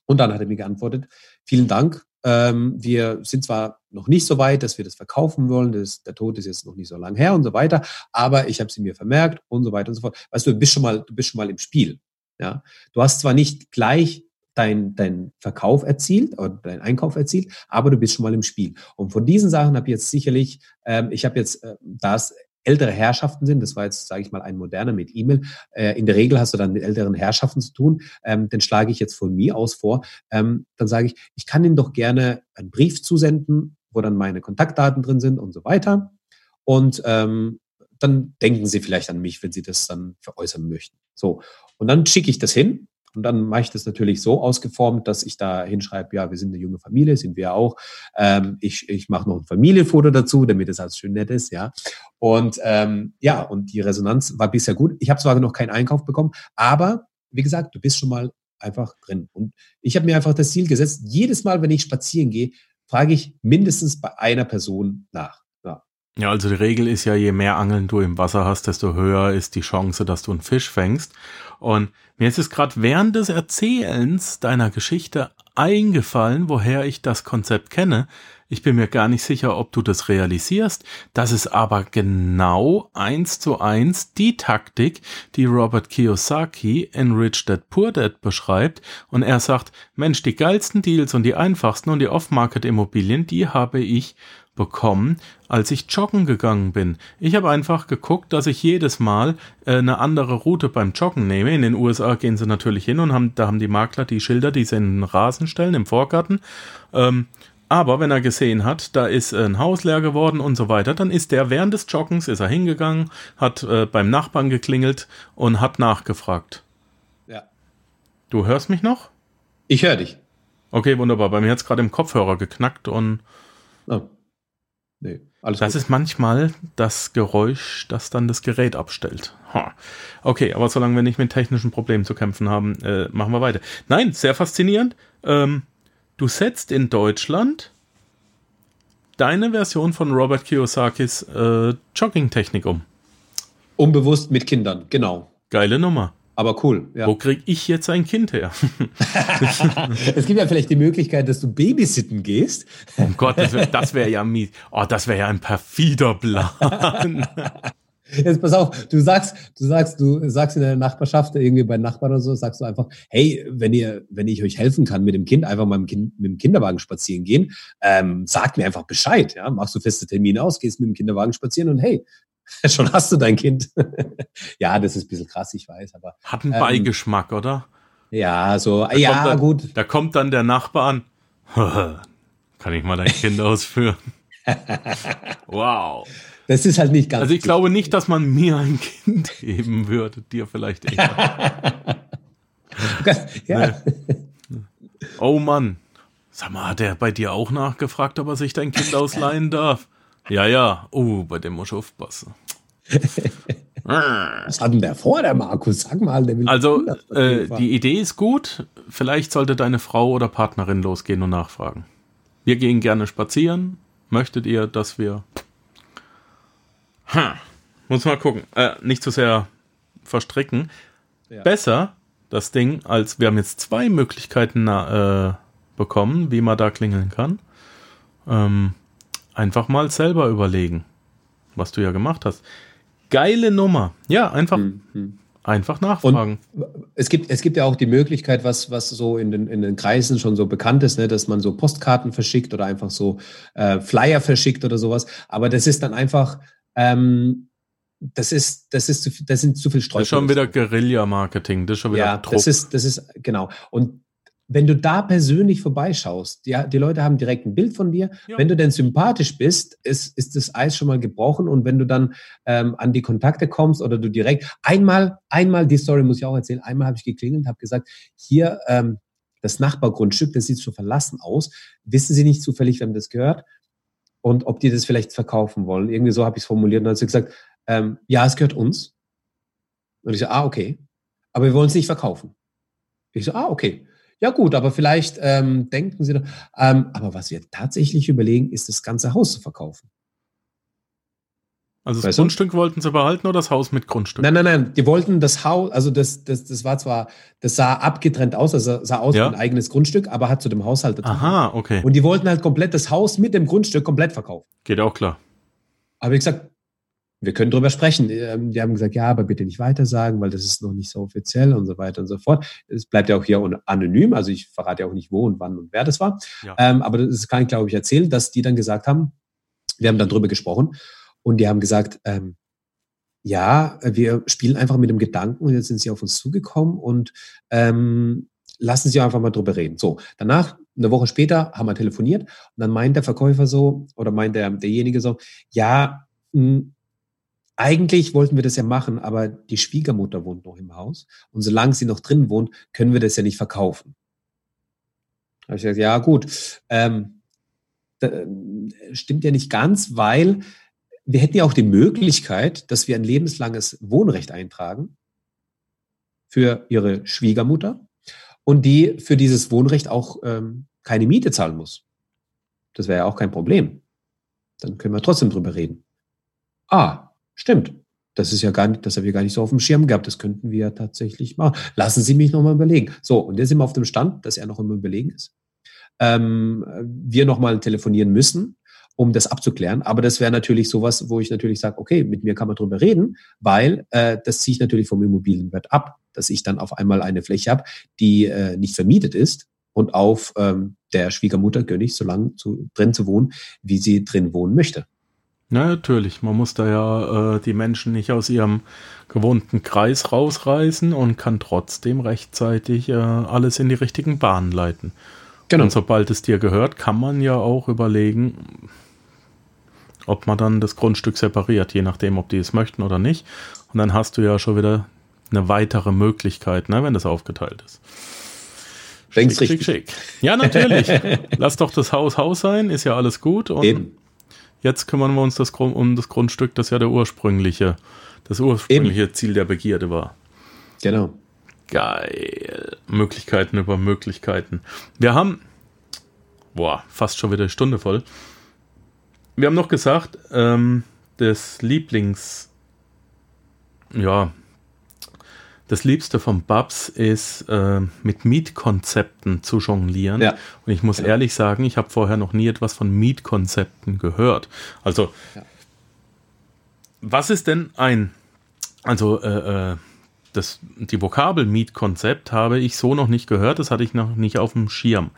Und dann hat er mir geantwortet, vielen Dank. Ähm, wir sind zwar noch nicht so weit, dass wir das verkaufen wollen, das, der Tod ist jetzt noch nicht so lange her und so weiter, aber ich habe sie mir vermerkt und so weiter und so fort. Weißt du, du bist schon mal, du bist schon mal im Spiel. Ja, du hast zwar nicht gleich dein, dein Verkauf erzielt oder dein Einkauf erzielt, aber du bist schon mal im Spiel. Und von diesen Sachen habe ich jetzt sicherlich, ähm, ich habe jetzt, äh, da es ältere Herrschaften sind, das war jetzt, sage ich mal, ein moderner mit E-Mail, äh, in der Regel hast du dann mit älteren Herrschaften zu tun, ähm, den schlage ich jetzt von mir aus vor, ähm, dann sage ich, ich kann Ihnen doch gerne einen Brief zusenden, wo dann meine Kontaktdaten drin sind und so weiter. Und ähm, dann denken Sie vielleicht an mich, wenn Sie das dann veräußern möchten. So. Und dann schicke ich das hin. Und dann mache ich das natürlich so ausgeformt, dass ich da hinschreibe, ja, wir sind eine junge Familie, sind wir auch. Ähm, ich ich mache noch ein Familienfoto dazu, damit es alles schön nett ist, ja. Und ähm, ja, und die Resonanz war bisher gut. Ich habe zwar noch keinen Einkauf bekommen, aber wie gesagt, du bist schon mal einfach drin. Und ich habe mir einfach das Ziel gesetzt, jedes Mal, wenn ich spazieren gehe, frage ich mindestens bei einer Person nach. Ja, also die Regel ist ja, je mehr Angeln du im Wasser hast, desto höher ist die Chance, dass du einen Fisch fängst. Und mir ist es gerade während des Erzählens deiner Geschichte eingefallen, woher ich das Konzept kenne. Ich bin mir gar nicht sicher, ob du das realisierst. Das ist aber genau eins zu eins die Taktik, die Robert Kiyosaki in Rich Dad Poor Dad beschreibt. Und er sagt, Mensch, die geilsten Deals und die einfachsten und die Off-Market-Immobilien, die habe ich bekommen, als ich joggen gegangen bin. Ich habe einfach geguckt, dass ich jedes Mal äh, eine andere Route beim Joggen nehme. In den USA gehen sie natürlich hin und haben, da haben die Makler die Schilder, die sie in den Rasen stellen, im Vorgarten. Ähm, aber wenn er gesehen hat, da ist ein Haus leer geworden und so weiter, dann ist der während des Joggens ist er hingegangen, hat äh, beim Nachbarn geklingelt und hat nachgefragt. Ja. Du hörst mich noch? Ich höre dich. Okay, wunderbar. Bei mir hat es gerade im Kopfhörer geknackt und. Oh. Nee, alles das gut. ist manchmal das Geräusch, das dann das Gerät abstellt. Ha. Okay, aber solange wir nicht mit technischen Problemen zu kämpfen haben, äh, machen wir weiter. Nein, sehr faszinierend. Ähm, Du setzt in Deutschland deine Version von Robert Kiyosakis äh, Jogging-Technik um. Unbewusst mit Kindern, genau. Geile Nummer. Aber cool. Ja. Wo krieg ich jetzt ein Kind her? es gibt ja vielleicht die Möglichkeit, dass du babysitten gehst. Oh Gott, das wäre wär ja mies. Oh, das wäre ja ein perfider Plan. Jetzt pass auf, du sagst, du sagst, du sagst in der Nachbarschaft, irgendwie bei Nachbarn oder so, sagst du einfach, hey, wenn ihr, wenn ich euch helfen kann mit dem Kind, einfach mal mit dem, kind, mit dem Kinderwagen spazieren gehen, ähm, sagt mir einfach Bescheid, ja, machst du feste Termine aus, gehst mit dem Kinderwagen spazieren und hey, schon hast du dein Kind. ja, das ist ein bisschen krass, ich weiß, aber. Hat einen ähm, Beigeschmack, oder? Ja, so, da ja, dann, gut. Da kommt dann der Nachbar an. kann ich mal dein Kind ausführen? wow. Das ist halt nicht ganz. Also ich glaube nicht, dass man mir ein Kind geben würde, dir vielleicht eher. ja. Oh Mann. Sag mal, hat er bei dir auch nachgefragt, ob er sich dein Kind ausleihen darf? Ja, ja. Oh, bei dem muss ich aufpassen. Was hat denn der vor, der Markus? Sag mal, der will. Also, äh, die Idee ist gut. Vielleicht sollte deine Frau oder Partnerin losgehen und nachfragen. Wir gehen gerne spazieren. Möchtet ihr, dass wir Ha. Muss mal gucken. Äh, nicht zu sehr verstricken. Ja. Besser das Ding, als wir haben jetzt zwei Möglichkeiten äh, bekommen, wie man da klingeln kann. Ähm, einfach mal selber überlegen, was du ja gemacht hast. Geile Nummer. Ja, einfach, mhm. einfach nachfragen. Und es gibt, es gibt ja auch die Möglichkeit, was, was so in den, in den Kreisen schon so bekannt ist, ne, dass man so Postkarten verschickt oder einfach so äh, Flyer verschickt oder sowas. Aber das ist dann einfach ähm, das ist, das ist, zu, das sind zu viel Streu. Das ist schon wieder Guerilla-Marketing, das ist schon wieder ja, Druck. Das ist, das ist, genau. Und wenn du da persönlich vorbeischaust, ja, die Leute haben direkt ein Bild von dir. Ja. Wenn du denn sympathisch bist, ist, ist das Eis schon mal gebrochen. Und wenn du dann ähm, an die Kontakte kommst oder du direkt einmal, einmal, die Story muss ich auch erzählen, einmal habe ich geklingelt, habe gesagt, hier ähm, das Nachbargrundstück, das sieht schon verlassen aus. Wissen Sie nicht zufällig, wem das gehört? und ob die das vielleicht verkaufen wollen. Irgendwie so habe ich es formuliert. Und dann hat sie gesagt, ähm, ja, es gehört uns. Und ich so, ah, okay. Aber wir wollen es nicht verkaufen. Ich so, ah, okay. Ja gut, aber vielleicht ähm, denken Sie doch. Ähm, aber was wir tatsächlich überlegen, ist das ganze Haus zu verkaufen. Also das weißt Grundstück du? wollten sie behalten oder das Haus mit Grundstück? Nein, nein, nein. Die wollten das Haus, also das, das, das war zwar, das sah abgetrennt aus, also sah aus ja. wie ein eigenes Grundstück, aber hat zu dem Haushalt dazu. Aha, okay. Und die wollten halt komplett das Haus mit dem Grundstück komplett verkaufen. Geht auch klar. Aber ich gesagt, wir können drüber sprechen. Ähm, die haben gesagt, ja, aber bitte nicht weiter sagen, weil das ist noch nicht so offiziell und so weiter und so fort. Es bleibt ja auch hier anonym, also ich verrate ja auch nicht, wo und wann und wer das war. Ja. Ähm, aber das kann ich, glaube ich, erzählen, dass die dann gesagt haben, wir haben dann drüber gesprochen und die haben gesagt, ähm, ja, wir spielen einfach mit dem Gedanken und jetzt sind sie auf uns zugekommen und ähm, lassen Sie einfach mal drüber reden. So, danach, eine Woche später, haben wir telefoniert und dann meint der Verkäufer so oder meint der, derjenige so, ja, mh, hm, eigentlich wollten wir das ja machen, aber die Schwiegermutter wohnt noch im Haus und solange sie noch drin wohnt, können wir das ja nicht verkaufen. Da habe ich gesagt, ja gut, ähm, stimmt ja nicht ganz, weil wir hätten ja auch die Möglichkeit, dass wir ein lebenslanges Wohnrecht eintragen für ihre Schwiegermutter und die für dieses Wohnrecht auch ähm, keine Miete zahlen muss. Das wäre ja auch kein Problem. Dann können wir trotzdem drüber reden. Ah, stimmt. Das ist ja gar nicht, das haben wir gar nicht so auf dem Schirm gehabt. Das könnten wir tatsächlich machen. Lassen Sie mich nochmal überlegen. So, und jetzt sind wir auf dem Stand, dass er noch im Überlegen ist. ähm, wir nochmal telefonieren müssen, um das abzuklären. Aber das wäre natürlich sowas, wo ich natürlich sage, okay, mit mir kann man drüber reden, weil äh, das ziehe ich natürlich vom Immobilienwert ab, dass ich dann auf einmal eine Fläche habe, die äh, nicht vermietet ist und auf ähm, der Schwiegermutter gönne ich, so lange zu, drin zu wohnen, wie sie drin wohnen möchte. Ja, natürlich. Man muss da ja äh, die Menschen nicht aus ihrem gewohnten Kreis rausreißen und kann trotzdem rechtzeitig äh, alles in die richtigen Bahnen leiten. Genau. Und sobald es dir gehört, kann man ja auch überlegen, ob man dann das Grundstück separiert, je nachdem, ob die es möchten oder nicht. Und dann hast du ja schon wieder eine weitere Möglichkeit, ne, wenn das aufgeteilt ist. Schick, schick, schick. Ja, natürlich. Lass doch das Haus Haus sein, ist ja alles gut. Und Eben. Jetzt kümmern wir uns das, um das Grundstück, das ja der ursprüngliche, das ursprüngliche Eben. Ziel der Begierde war. Genau. Geil. Möglichkeiten über Möglichkeiten. Wir haben, boah, fast schon wieder eine Stunde voll. Wir haben noch gesagt, ähm, das Lieblings, ja, das Liebste von Babs ist, äh, mit Mietkonzepten zu jonglieren. Ja. Und ich muss ja. ehrlich sagen, ich habe vorher noch nie etwas von Mietkonzepten gehört. Also, ja. was ist denn ein, also äh, äh, das, die Vokabel Mietkonzept habe ich so noch nicht gehört, das hatte ich noch nicht auf dem Schirm.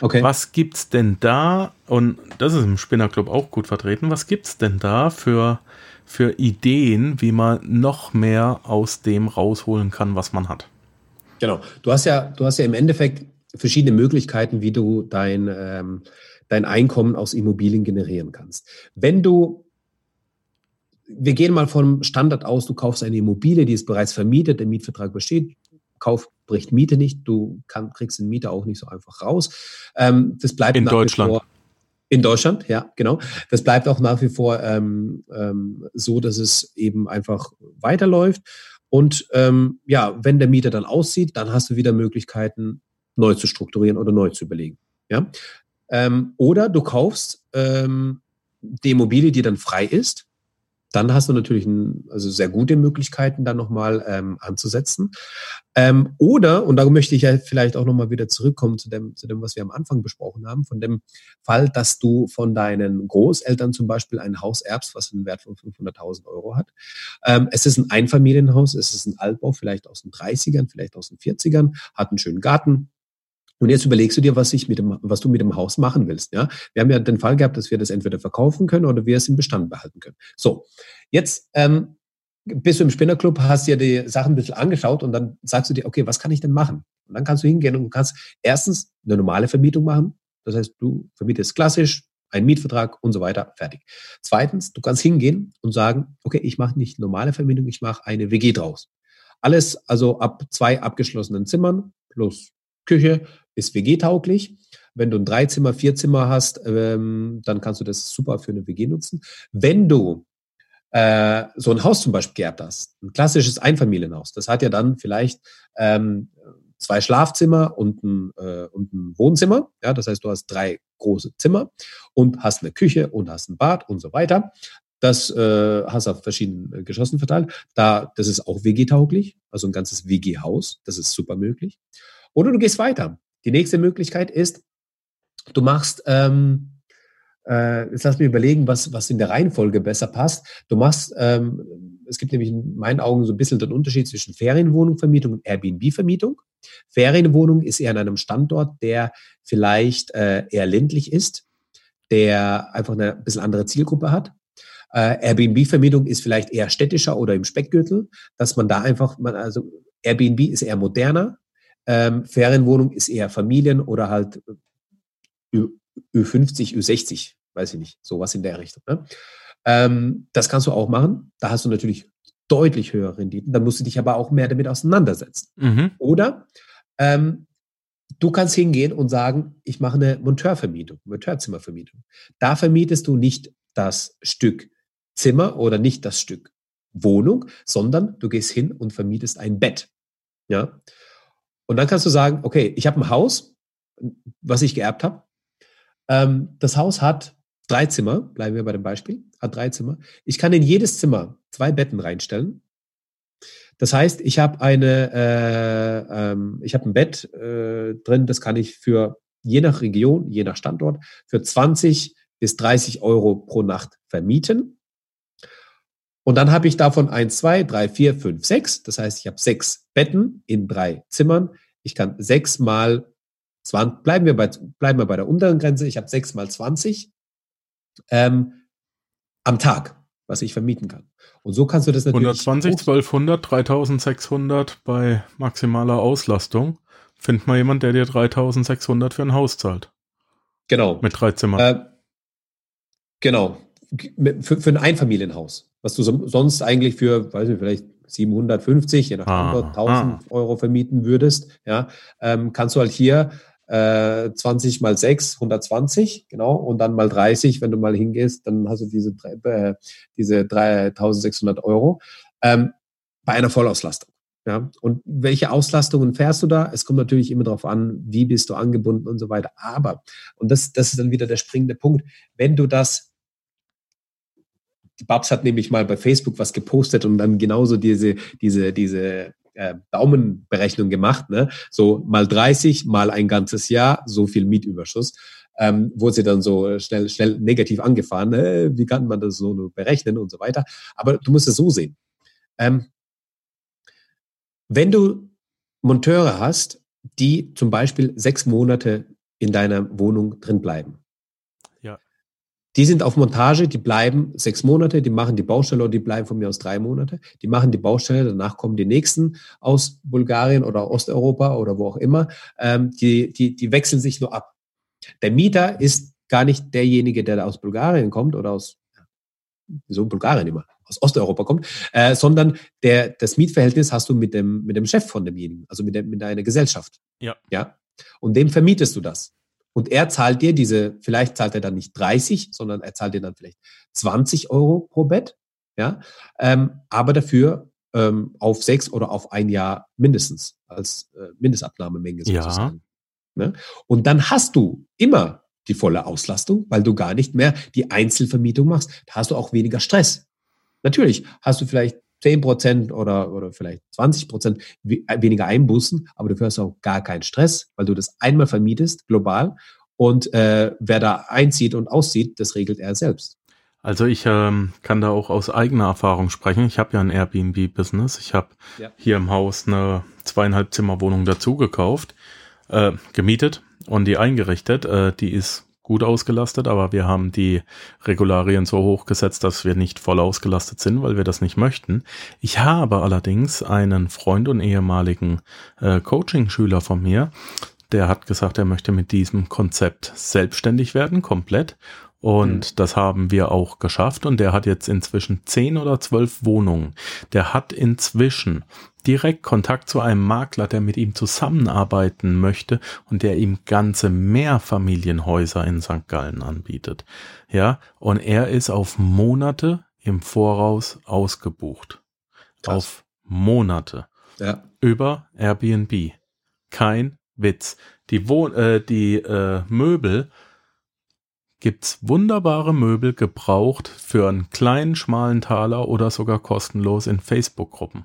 Okay. Was gibt's denn da, und das ist im Spinnerclub auch gut vertreten, was gibt's denn da für für Ideen, wie man noch mehr aus dem rausholen kann, was man hat. Genau. Du hast ja, du hast ja im Endeffekt verschiedene Möglichkeiten, wie du dein, ähm, dein Einkommen aus Immobilien generieren kannst. Wenn du wir gehen mal vom Standard aus, du kaufst eine Immobilie, die ist bereits vermietet, der Mietvertrag besteht, Kauf bricht Miete nicht, du kann, kriegst den Mieter auch nicht so einfach raus. Ähm, das bleibt in Deutschland. Vor, in Deutschland, ja, genau. Das bleibt auch nach wie vor ähm, ähm, so, dass es eben einfach weiterläuft. Und ähm, ja, wenn der Mieter dann aussieht, dann hast du wieder Möglichkeiten, neu zu strukturieren oder neu zu überlegen. Ja? Ähm, oder du kaufst ähm, die Immobilie, die dann frei ist, dann hast du natürlich ein, also sehr gute Möglichkeiten, dann nochmal ähm, anzusetzen. Ähm, oder, und da möchte ich ja vielleicht auch nochmal wieder zurückkommen zu dem, zu dem, was wir am Anfang besprochen haben, von dem Fall, dass du von deinen Großeltern zum Beispiel ein Haus erbst, was einen Wert von 500.000 Euro hat. Ähm, es ist ein Einfamilienhaus, es ist ein Altbau, vielleicht aus den 30ern, vielleicht aus den 40ern, hat einen schönen Garten, und jetzt überlegst du dir, was, ich mit dem, was du mit dem Haus machen willst. Ja? Wir haben ja den Fall gehabt, dass wir das entweder verkaufen können oder wir es im Bestand behalten können. So, jetzt ähm, bist du im Spinnerclub, hast dir die Sachen ein bisschen angeschaut und dann sagst du dir, okay, was kann ich denn machen? Und dann kannst du hingehen und kannst erstens eine normale Vermietung machen. Das heißt, du vermietest klassisch, einen Mietvertrag und so weiter, fertig. Zweitens, du kannst hingehen und sagen, okay, ich mache nicht normale Vermietung, ich mache eine WG draus. Alles also ab zwei abgeschlossenen Zimmern plus Küche ist WG-tauglich. Wenn du ein Dreizimmer, Vierzimmer hast, ähm, dann kannst du das super für eine WG nutzen. Wenn du äh, so ein Haus zum Beispiel geerbt hast, ein klassisches Einfamilienhaus, das hat ja dann vielleicht ähm, zwei Schlafzimmer und ein, äh, und ein Wohnzimmer. Ja, das heißt, du hast drei große Zimmer und hast eine Küche und hast ein Bad und so weiter. Das äh, hast du auf verschiedenen Geschossen verteilt. Da, das ist auch WG-tauglich, also ein ganzes WG-Haus. Das ist super möglich. Oder du gehst weiter. Die nächste Möglichkeit ist, du machst, ähm, äh, jetzt lass mich überlegen, was, was in der Reihenfolge besser passt. Du machst, ähm, es gibt nämlich in meinen Augen so ein bisschen den Unterschied zwischen Ferienwohnungsvermietung und Airbnb-Vermietung. Ferienwohnung ist eher an einem Standort, der vielleicht äh, eher ländlich ist, der einfach eine bisschen andere Zielgruppe hat. Äh, Airbnb-Vermietung ist vielleicht eher städtischer oder im Speckgürtel, dass man da einfach, man, also Airbnb ist eher moderner, ähm, Ferienwohnung ist eher Familien oder halt Ü, Ü50, Ü60, weiß ich nicht, sowas in der Richtung. Ne? Ähm, das kannst du auch machen. Da hast du natürlich deutlich höhere Renditen. Dann musst du dich aber auch mehr damit auseinandersetzen. Mhm. Oder ähm, du kannst hingehen und sagen, ich mache eine Monteurvermietung, Monteurzimmervermietung. Da vermietest du nicht das Stück Zimmer oder nicht das Stück Wohnung, sondern du gehst hin und vermietest ein Bett. Ja. Und dann kannst du sagen, okay, ich habe ein Haus, was ich geerbt habe. Ähm, das Haus hat drei Zimmer, bleiben wir bei dem Beispiel, hat drei Zimmer. Ich kann in jedes Zimmer zwei Betten reinstellen. Das heißt, ich habe eine, äh, ähm, ich habe ein Bett äh, drin, das kann ich für je nach Region, je nach Standort, für 20 bis 30 Euro pro Nacht vermieten. Und dann habe ich davon eins, zwei, drei, vier, fünf, sechs. Das heißt, ich habe sechs Betten in drei Zimmern. Ich kann sechs mal 20, bleiben wir bei, bleiben wir bei der unteren Grenze. Ich habe sechs mal 20 ähm, am Tag, was ich vermieten kann. Und so kannst du das natürlich. 120, 1200, 3600 bei maximaler Auslastung. Find mal jemand, der dir 3600 für ein Haus zahlt. Genau. Mit drei Zimmern. Äh, genau. Für, für ein Einfamilienhaus. Was du sonst eigentlich für, weiß ich, vielleicht 750, je nach Standort, ah, 1000 ah. Euro vermieten würdest, ja, ähm, kannst du halt hier äh, 20 mal 6, 120, genau, und dann mal 30, wenn du mal hingehst, dann hast du diese, äh, diese 3600 Euro ähm, bei einer Vollauslastung. Ja, und welche Auslastungen fährst du da? Es kommt natürlich immer darauf an, wie bist du angebunden und so weiter. Aber, und das, das ist dann wieder der springende Punkt, wenn du das, Babs hat nämlich mal bei Facebook was gepostet und dann genauso diese, diese, diese äh, Daumenberechnung gemacht, ne? so mal 30, mal ein ganzes Jahr, so viel Mietüberschuss. Ähm, wurde sie dann so schnell, schnell negativ angefahren. Äh, wie kann man das so berechnen und so weiter? Aber du musst es so sehen. Ähm, wenn du Monteure hast, die zum Beispiel sechs Monate in deiner Wohnung drin bleiben, die sind auf Montage, die bleiben sechs Monate, die machen die Baustelle oder die bleiben von mir aus drei Monate. Die machen die Baustelle, danach kommen die nächsten aus Bulgarien oder Osteuropa oder wo auch immer. Ähm, die, die, die wechseln sich nur ab. Der Mieter ist gar nicht derjenige, der da aus Bulgarien kommt oder aus, wieso Bulgarien immer, aus Osteuropa kommt, äh, sondern der, das Mietverhältnis hast du mit dem, mit dem Chef von demjenigen, also mit, dem, mit deiner Gesellschaft. Ja. Ja. Und dem vermietest du das. Und er zahlt dir diese, vielleicht zahlt er dann nicht 30, sondern er zahlt dir dann vielleicht 20 Euro pro Bett, ja, ähm, aber dafür ähm, auf sechs oder auf ein Jahr mindestens als äh, Mindestabnahmemenge sozusagen. Ja. Ne? Und dann hast du immer die volle Auslastung, weil du gar nicht mehr die Einzelvermietung machst. Da hast du auch weniger Stress. Natürlich hast du vielleicht 10 Prozent oder, oder vielleicht 20 Prozent äh, weniger Einbußen, aber dafür hast du auch gar keinen Stress, weil du das einmal vermietest, global. Und äh, wer da einzieht und aussieht, das regelt er selbst. Also ich ähm, kann da auch aus eigener Erfahrung sprechen. Ich habe ja ein Airbnb-Business. Ich habe ja. hier im Haus eine zweieinhalb Zimmer Wohnung dazu gekauft, äh, gemietet und die eingerichtet. Äh, die ist gut ausgelastet, aber wir haben die Regularien so hoch gesetzt, dass wir nicht voll ausgelastet sind, weil wir das nicht möchten. Ich habe allerdings einen Freund und ehemaligen äh, Coaching-Schüler von mir, der hat gesagt, er möchte mit diesem Konzept selbstständig werden, komplett. Und mhm. das haben wir auch geschafft. Und der hat jetzt inzwischen zehn oder zwölf Wohnungen. Der hat inzwischen direkt Kontakt zu einem Makler, der mit ihm zusammenarbeiten möchte und der ihm ganze Mehrfamilienhäuser in St. Gallen anbietet. Ja, und er ist auf Monate im Voraus ausgebucht. Krass. Auf Monate. Ja. Über Airbnb. Kein Witz. Die, Wohn äh, die äh, Möbel gibt's wunderbare Möbel gebraucht für einen kleinen schmalen Taler oder sogar kostenlos in Facebook-Gruppen.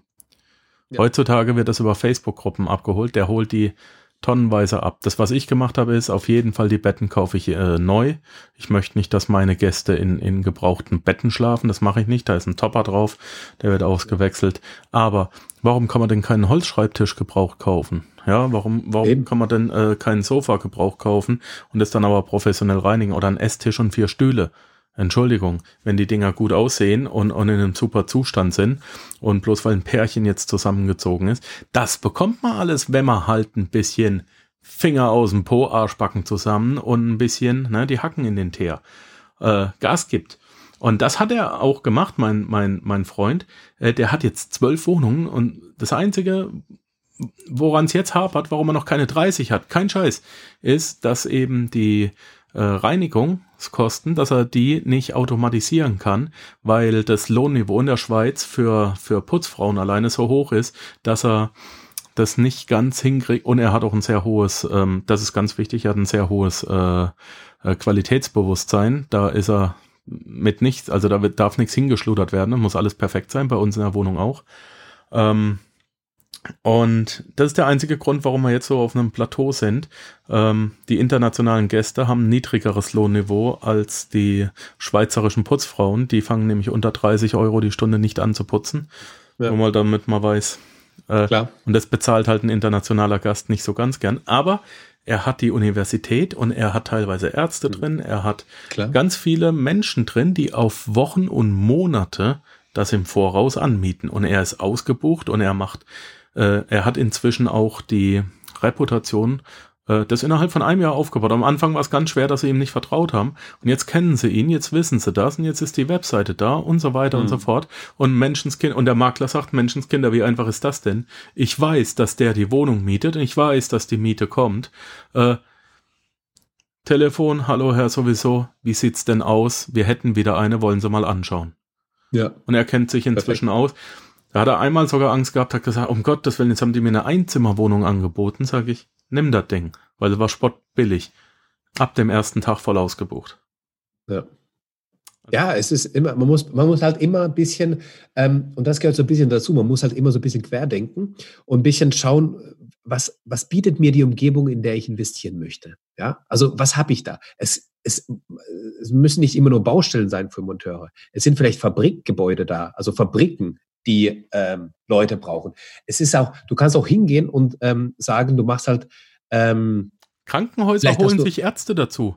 Ja. Heutzutage wird das über Facebook-Gruppen abgeholt. Der holt die tonnenweise ab. Das, was ich gemacht habe, ist auf jeden Fall die Betten kaufe ich äh, neu. Ich möchte nicht, dass meine Gäste in, in gebrauchten Betten schlafen. Das mache ich nicht. Da ist ein Topper drauf. Der wird ausgewechselt. Aber warum kann man denn keinen Holzschreibtisch gebraucht kaufen? Ja, warum, warum kann man denn äh, keinen Sofa gebraucht kaufen und das dann aber professionell reinigen oder einen Esstisch und vier Stühle? Entschuldigung, wenn die Dinger gut aussehen und, und in einem super Zustand sind und bloß weil ein Pärchen jetzt zusammengezogen ist, das bekommt man alles, wenn man halt ein bisschen Finger aus dem Po, Arschbacken zusammen und ein bisschen ne, die Hacken in den Teer äh, Gas gibt. Und das hat er auch gemacht, mein, mein, mein Freund. Äh, der hat jetzt zwölf Wohnungen und das Einzige, woran es jetzt hapert, warum er noch keine 30 hat, kein Scheiß, ist, dass eben die äh, Reinigungskosten, dass er die nicht automatisieren kann, weil das Lohnniveau in der Schweiz für, für Putzfrauen alleine so hoch ist, dass er das nicht ganz hinkriegt. Und er hat auch ein sehr hohes, ähm, das ist ganz wichtig, er hat ein sehr hohes äh, äh Qualitätsbewusstsein. Da ist er mit nichts, also da wird, darf nichts hingeschludert werden, muss alles perfekt sein, bei uns in der Wohnung auch. Ähm, Und das ist der einzige Grund, warum wir jetzt so auf einem Plateau sind. Ähm, die internationalen Gäste haben ein niedrigeres Lohnniveau als die schweizerischen Putzfrauen. Die fangen nämlich unter 30 Euro die Stunde nicht an zu putzen. Ja. Nur mal damit man weiß. Äh, Klar. Und das bezahlt halt ein internationaler Gast nicht so ganz gern. Aber er hat die Universität und er hat teilweise Ärzte mhm. drin. Er hat Klar. ganz viele Menschen drin, die auf Wochen und Monate das im Voraus anmieten. Und er ist ausgebucht und er macht äh, er hat inzwischen auch die Reputation, äh, das innerhalb von einem Jahr aufgebaut. Am Anfang war es ganz schwer, dass sie ihm nicht vertraut haben. Und jetzt kennen sie ihn, jetzt wissen sie das und jetzt ist die Webseite da und so weiter mhm. und so fort. Und Menschenskind, und der Makler sagt, Menschenskinder, wie einfach ist das denn? Ich weiß, dass der die Wohnung mietet und ich weiß, dass die Miete kommt. Äh, Telefon, hallo Herr sowieso, wie sieht's denn aus? Wir hätten wieder eine, wollen Sie mal anschauen. Ja. Und er kennt sich inzwischen Perfekt. aus. Da hat er einmal sogar Angst gehabt, hat gesagt, um Gottes Willen, jetzt haben die mir eine Einzimmerwohnung angeboten, sage ich, nimm das Ding, weil es war spottbillig. Ab dem ersten Tag voll ausgebucht. Ja. Ja, es ist immer, man muss, man muss halt immer ein bisschen, ähm, und das gehört so ein bisschen dazu, man muss halt immer so ein bisschen querdenken und ein bisschen schauen, was, was bietet mir die Umgebung, in der ich investieren möchte. Ja, also was habe ich da? Es, es, es müssen nicht immer nur Baustellen sein für Monteure. Es sind vielleicht Fabrikgebäude da, also Fabriken, die ähm, Leute brauchen. Es ist auch, du kannst auch hingehen und ähm, sagen, du machst halt ähm, Krankenhäuser holen sich Ärzte dazu.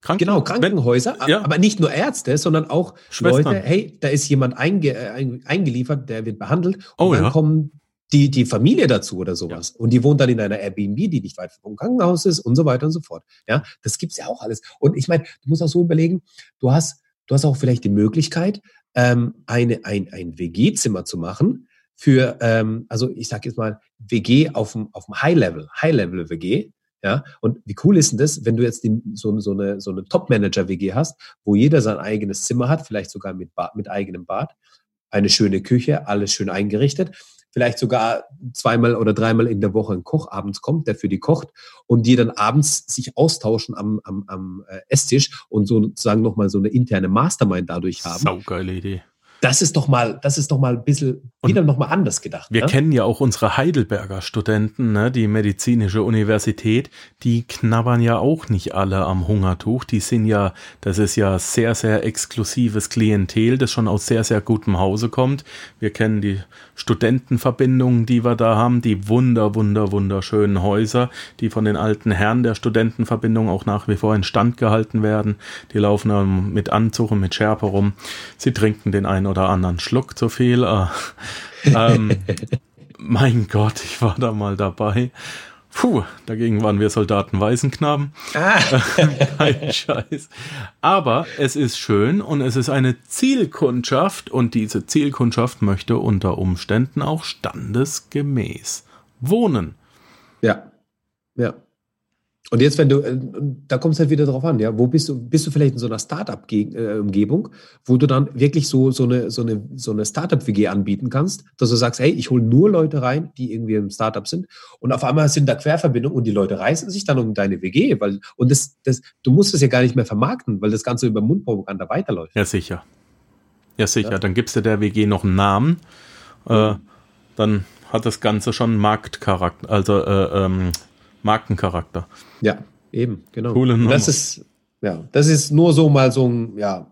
Kranken genau, Krankenhäuser, wenn, ja. aber nicht nur Ärzte, sondern auch Schwestern. Leute, hey, da ist jemand einge, äh, eingeliefert, der wird behandelt und oh, dann ja. kommen die, die Familie dazu oder sowas. Ja. Und die wohnt dann in einer Airbnb, die nicht weit vom Krankenhaus ist und so weiter und so fort. Ja, das gibt's ja auch alles. Und ich meine, du musst auch so überlegen, du hast, du hast auch vielleicht die Möglichkeit, ähm, eine, ein, ein WG-Zimmer zu machen für, ähm, also ich sage jetzt mal, WG auf dem, auf dem High-Level, High-Level-WG. Ja, und wie cool ist denn das, wenn du jetzt die, so, so eine, so eine Top-Manager-WG hast, wo jeder sein eigenes Zimmer hat, vielleicht sogar mit, Bad, mit eigenem Bad, eine schöne Küche, alles schön eingerichtet vielleicht sogar zweimal oder dreimal in der Woche ein Koch abends kommt, der für die kocht und die dann abends sich austauschen am, am, am äh, Esstisch und sozusagen nochmal so eine interne Mastermind dadurch haben. Saugeile Idee das ist doch mal, das ist doch mal ein bisschen wieder nochmal anders gedacht. Wir ne? kennen ja auch unsere Heidelberger Studenten, ne, die medizinische Universität, die knabbern ja auch nicht alle am Hungertuch. Die sind ja, das ist ja sehr, sehr exklusives Klientel, das schon aus sehr, sehr gutem Hause kommt. Wir kennen die Studentenverbindungen, die wir da haben, die wunder, wunder, wunderschönen Häuser, die von den alten Herren der Studentenverbindung auch nach wie vor in Stand gehalten werden. Die laufen mit Anzug und mit Schärpe rum. Sie trinken den einen oder anderen Schluck zu viel. Äh, ähm, mein Gott, ich war da mal dabei. Puh, dagegen waren wir Soldaten Waisenknaben. Ah. Kein Scheiß. Aber es ist schön und es ist eine Zielkundschaft und diese Zielkundschaft möchte unter Umständen auch standesgemäß wohnen. Ja, ja. Und jetzt, wenn du, äh, da kommt es halt wieder drauf an, ja, wo bist du, bist du vielleicht in so einer Startup-Umgebung, wo du dann wirklich so, so eine, so eine, so eine Startup-WG anbieten kannst, dass du sagst, hey, ich hole nur Leute rein, die irgendwie im Startup sind und auf einmal sind da Querverbindungen und die Leute reißen sich dann um deine WG, weil, und das, das, du musst es ja gar nicht mehr vermarkten, weil das Ganze über Mundpropaganda weiterläuft. Ja, sicher. Ja, sicher. Ja. Dann gibst du der WG noch einen Namen, äh, dann hat das Ganze schon Marktcharakter, also äh, ähm, Markencharakter. Ja, eben, genau. Coole Nummer. Das ist, ja, das ist nur so mal so ein, ja,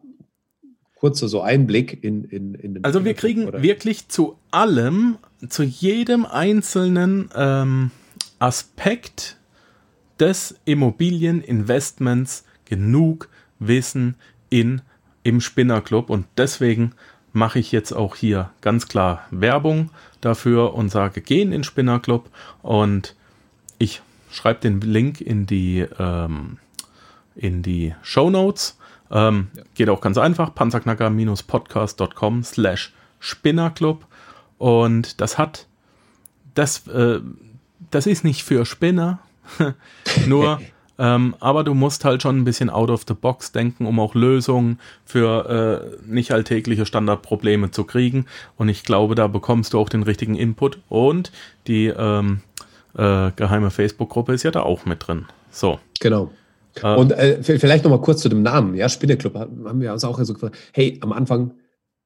kurzer so Einblick in, in, in den. Also wir kriegen oder? wirklich zu allem, zu jedem einzelnen ähm, Aspekt des Immobilieninvestments genug Wissen in, im Spinnerclub und deswegen mache ich jetzt auch hier ganz klar Werbung dafür und sage, gehen in den Spinnerclub und ich schreibt den Link in die, ähm, in die Show Notes. Ähm, ja. Geht auch ganz einfach, panzerknacker-podcast.com slash Spinnerclub. Und das hat, das, äh, das ist nicht für Spinner, nur, ähm, aber du musst halt schon ein bisschen out of the box denken, um auch Lösungen für äh, nicht alltägliche Standardprobleme zu kriegen. Und ich glaube, da bekommst du auch den richtigen Input und die, ähm, äh, geheime Facebook-Gruppe ist ja da auch mit drin. So. Genau. Äh, und äh, vielleicht noch mal kurz zu dem Namen. Ja, Spinneclub haben wir uns auch so gefragt. Hey, am Anfang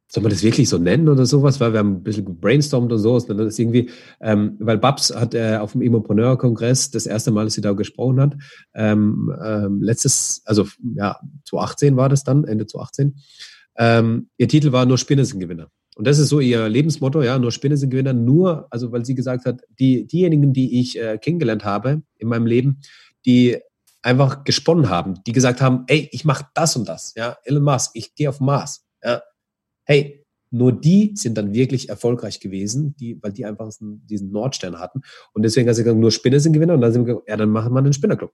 soll man das wirklich so nennen oder sowas, weil wir haben ein bisschen brainstormt und so. Dann ist irgendwie, ähm, weil Babs hat äh, auf dem Immopreneur-Kongress das erste Mal, dass sie da gesprochen hat, ähm, ähm, letztes, also ja, 2018 war das dann, Ende 2018. Ähm, ihr Titel war Nur Spinne sind Gewinner. Und das ist so ihr Lebensmotto, ja, nur Spinne sind Gewinner, nur, also weil sie gesagt hat, die, diejenigen, die ich äh, kennengelernt habe in meinem Leben, die einfach gesponnen haben, die gesagt haben, ey, ich mache das und das, ja, Elon Musk, ich gehe auf Mars, ja, hey, nur die sind dann wirklich erfolgreich gewesen, die, weil die einfach diesen Nordstern hatten. Und deswegen hat sie gesagt, nur Spinner sind Gewinner. Und dann sind wir gesagt, ja, dann machen wir einen Spinnerclub.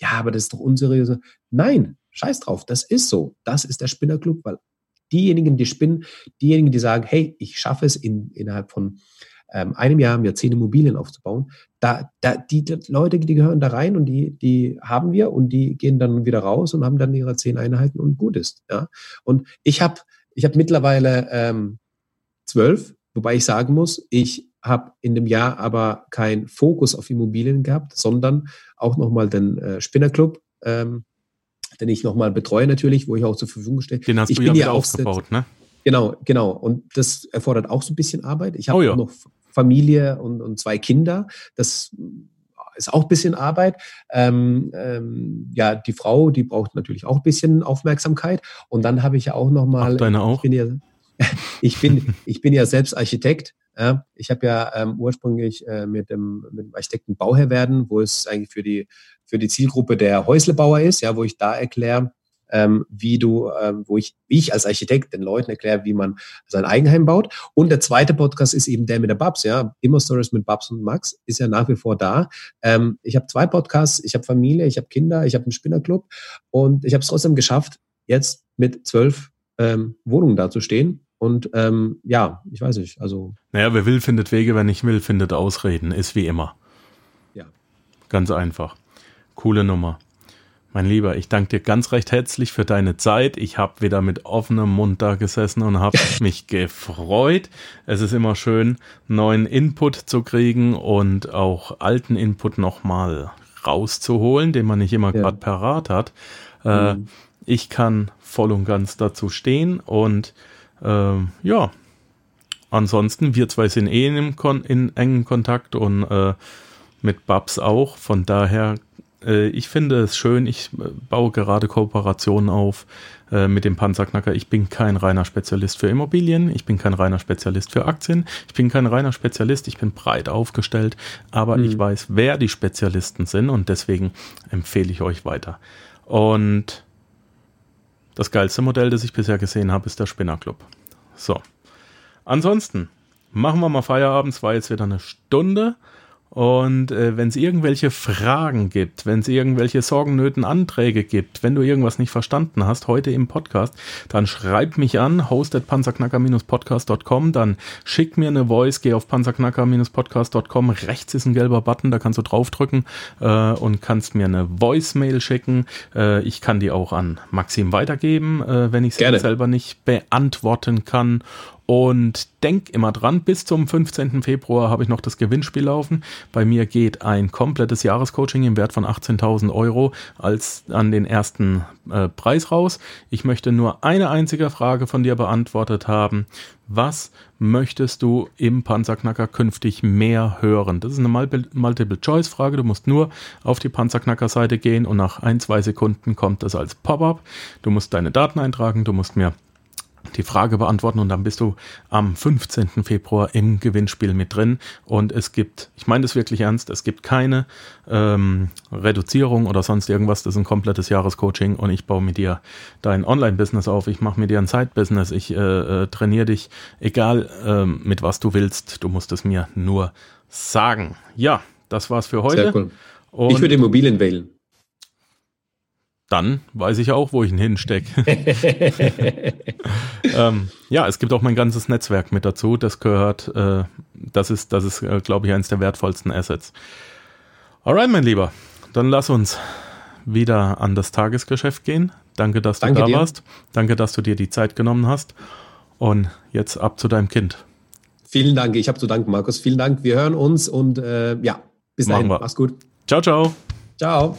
Ja, aber das ist doch unseriös. Nein, scheiß drauf, das ist so. Das ist der Spinnerclub, weil diejenigen, die spinnen, diejenigen, die sagen, hey, ich schaffe es in, innerhalb von ähm, einem Jahr, mir zehn Immobilien aufzubauen, da, da, die, die, Leute, die gehören da rein und die, die haben wir und die gehen dann wieder raus und haben dann ihre zehn Einheiten und gut ist. Ja? Und ich habe ich hab mittlerweile ähm, zwölf, wobei ich sagen muss, ich habe in dem Jahr aber keinen Fokus auf Immobilien gehabt, sondern auch nochmal den äh, Spinnerclub ähm, den ich nochmal betreue natürlich, wo ich auch zur Verfügung stehe. Den hast ich du ja wieder aufgebaut, ne? Genau, genau. Und das erfordert auch so ein bisschen Arbeit. Ich habe oh ja. noch Familie und, und zwei Kinder. Das ist auch ein bisschen Arbeit. Ähm, ähm, ja, die Frau, die braucht natürlich auch ein bisschen Aufmerksamkeit. Und dann habe ich ja auch nochmal. Deine auch? Ich bin ja, ich bin, ich bin ja selbst Architekt. Ja, ich habe ja ähm, ursprünglich äh, mit, dem, mit dem Architekten Bauherr werden, wo es eigentlich für die für die Zielgruppe der Häuslebauer ist, ja, wo ich da erkläre, ähm, wie du, ähm, wo ich, wie ich als Architekt den Leuten erkläre, wie man sein Eigenheim baut. Und der zweite Podcast ist eben der mit der Babs, ja, immer Stories mit Babs und Max ist ja nach wie vor da. Ähm, ich habe zwei Podcasts, ich habe Familie, ich habe Kinder, ich habe einen Spinnerclub und ich habe es trotzdem geschafft, jetzt mit zwölf ähm, Wohnungen da zu stehen. Und ähm, ja, ich weiß nicht, also. Naja, wer will, findet Wege, wer nicht will, findet Ausreden, ist wie immer. Ja. Ganz einfach. Coole Nummer. Mein Lieber, ich danke dir ganz recht herzlich für deine Zeit. Ich habe wieder mit offenem Mund da gesessen und habe mich gefreut. Es ist immer schön, neuen Input zu kriegen und auch alten Input nochmal rauszuholen, den man nicht immer ja. gerade parat hat. Äh, mhm. Ich kann voll und ganz dazu stehen und äh, ja, ansonsten, wir zwei sind eh in, in engen Kontakt und äh, mit Babs auch. Von daher ich finde es schön, ich äh, baue gerade Kooperationen auf äh, mit dem Panzerknacker. Ich bin kein reiner Spezialist für Immobilien, ich bin kein reiner Spezialist für Aktien, ich bin kein reiner Spezialist, ich bin breit aufgestellt, aber mhm. ich weiß, wer die Spezialisten sind und deswegen empfehle ich euch weiter. Und das geilste Modell, das ich bisher gesehen habe, ist der Spinnerclub. So. Ansonsten machen wir mal Feierabend. Es war jetzt wieder eine Stunde. Und äh, wenn es irgendwelche Fragen gibt, wenn es irgendwelche Sorgennöten, Anträge gibt, wenn du irgendwas nicht verstanden hast heute im Podcast, dann schreib mich an, hostetpanzerknacker-podcast.com, dann schick mir eine Voice, geh auf panzerknacker-podcast.com, rechts ist ein gelber Button, da kannst du draufdrücken äh, und kannst mir eine Voicemail schicken. Äh, ich kann die auch an Maxim weitergeben, äh, wenn ich sie selber nicht beantworten kann. Und denk immer dran, bis zum 15. Februar habe ich noch das Gewinnspiel laufen. Bei mir geht ein komplettes Jahrescoaching im Wert von 18.000 Euro als an den ersten äh, Preis raus. Ich möchte nur eine einzige Frage von dir beantwortet haben. Was möchtest du im Panzerknacker künftig mehr hören? Das ist eine Multiple-Choice-Frage. Du musst nur auf die Panzerknacker-Seite gehen und nach ein, zwei Sekunden kommt das als Pop-up. Du musst deine Daten eintragen, du musst mir die Frage beantworten und dann bist du am 15. Februar im Gewinnspiel mit drin. Und es gibt, ich meine das wirklich ernst, es gibt keine ähm, Reduzierung oder sonst irgendwas. Das ist ein komplettes Jahrescoaching und ich baue mit dir dein Online-Business auf. Ich mache mit dir ein Side-Business. Ich äh, äh, trainiere dich, egal äh, mit was du willst. Du musst es mir nur sagen. Ja, das war's für heute. Sehr cool. ich würde Immobilien wählen dann weiß ich auch, wo ich ihn hinstecke. ähm, ja, es gibt auch mein ganzes Netzwerk mit dazu. Das gehört, äh, das ist, das ist, äh, glaube ich, eines der wertvollsten Assets. Alright, mein Lieber, dann lass uns wieder an das Tagesgeschäft gehen. Danke, dass du Danke da dir. warst. Danke, dass du dir die Zeit genommen hast. Und jetzt ab zu deinem Kind. Vielen Dank. Ich habe zu danken, Markus. Vielen Dank. Wir hören uns und äh, ja, bis dahin. Mach's gut. Ciao, ciao. Ciao.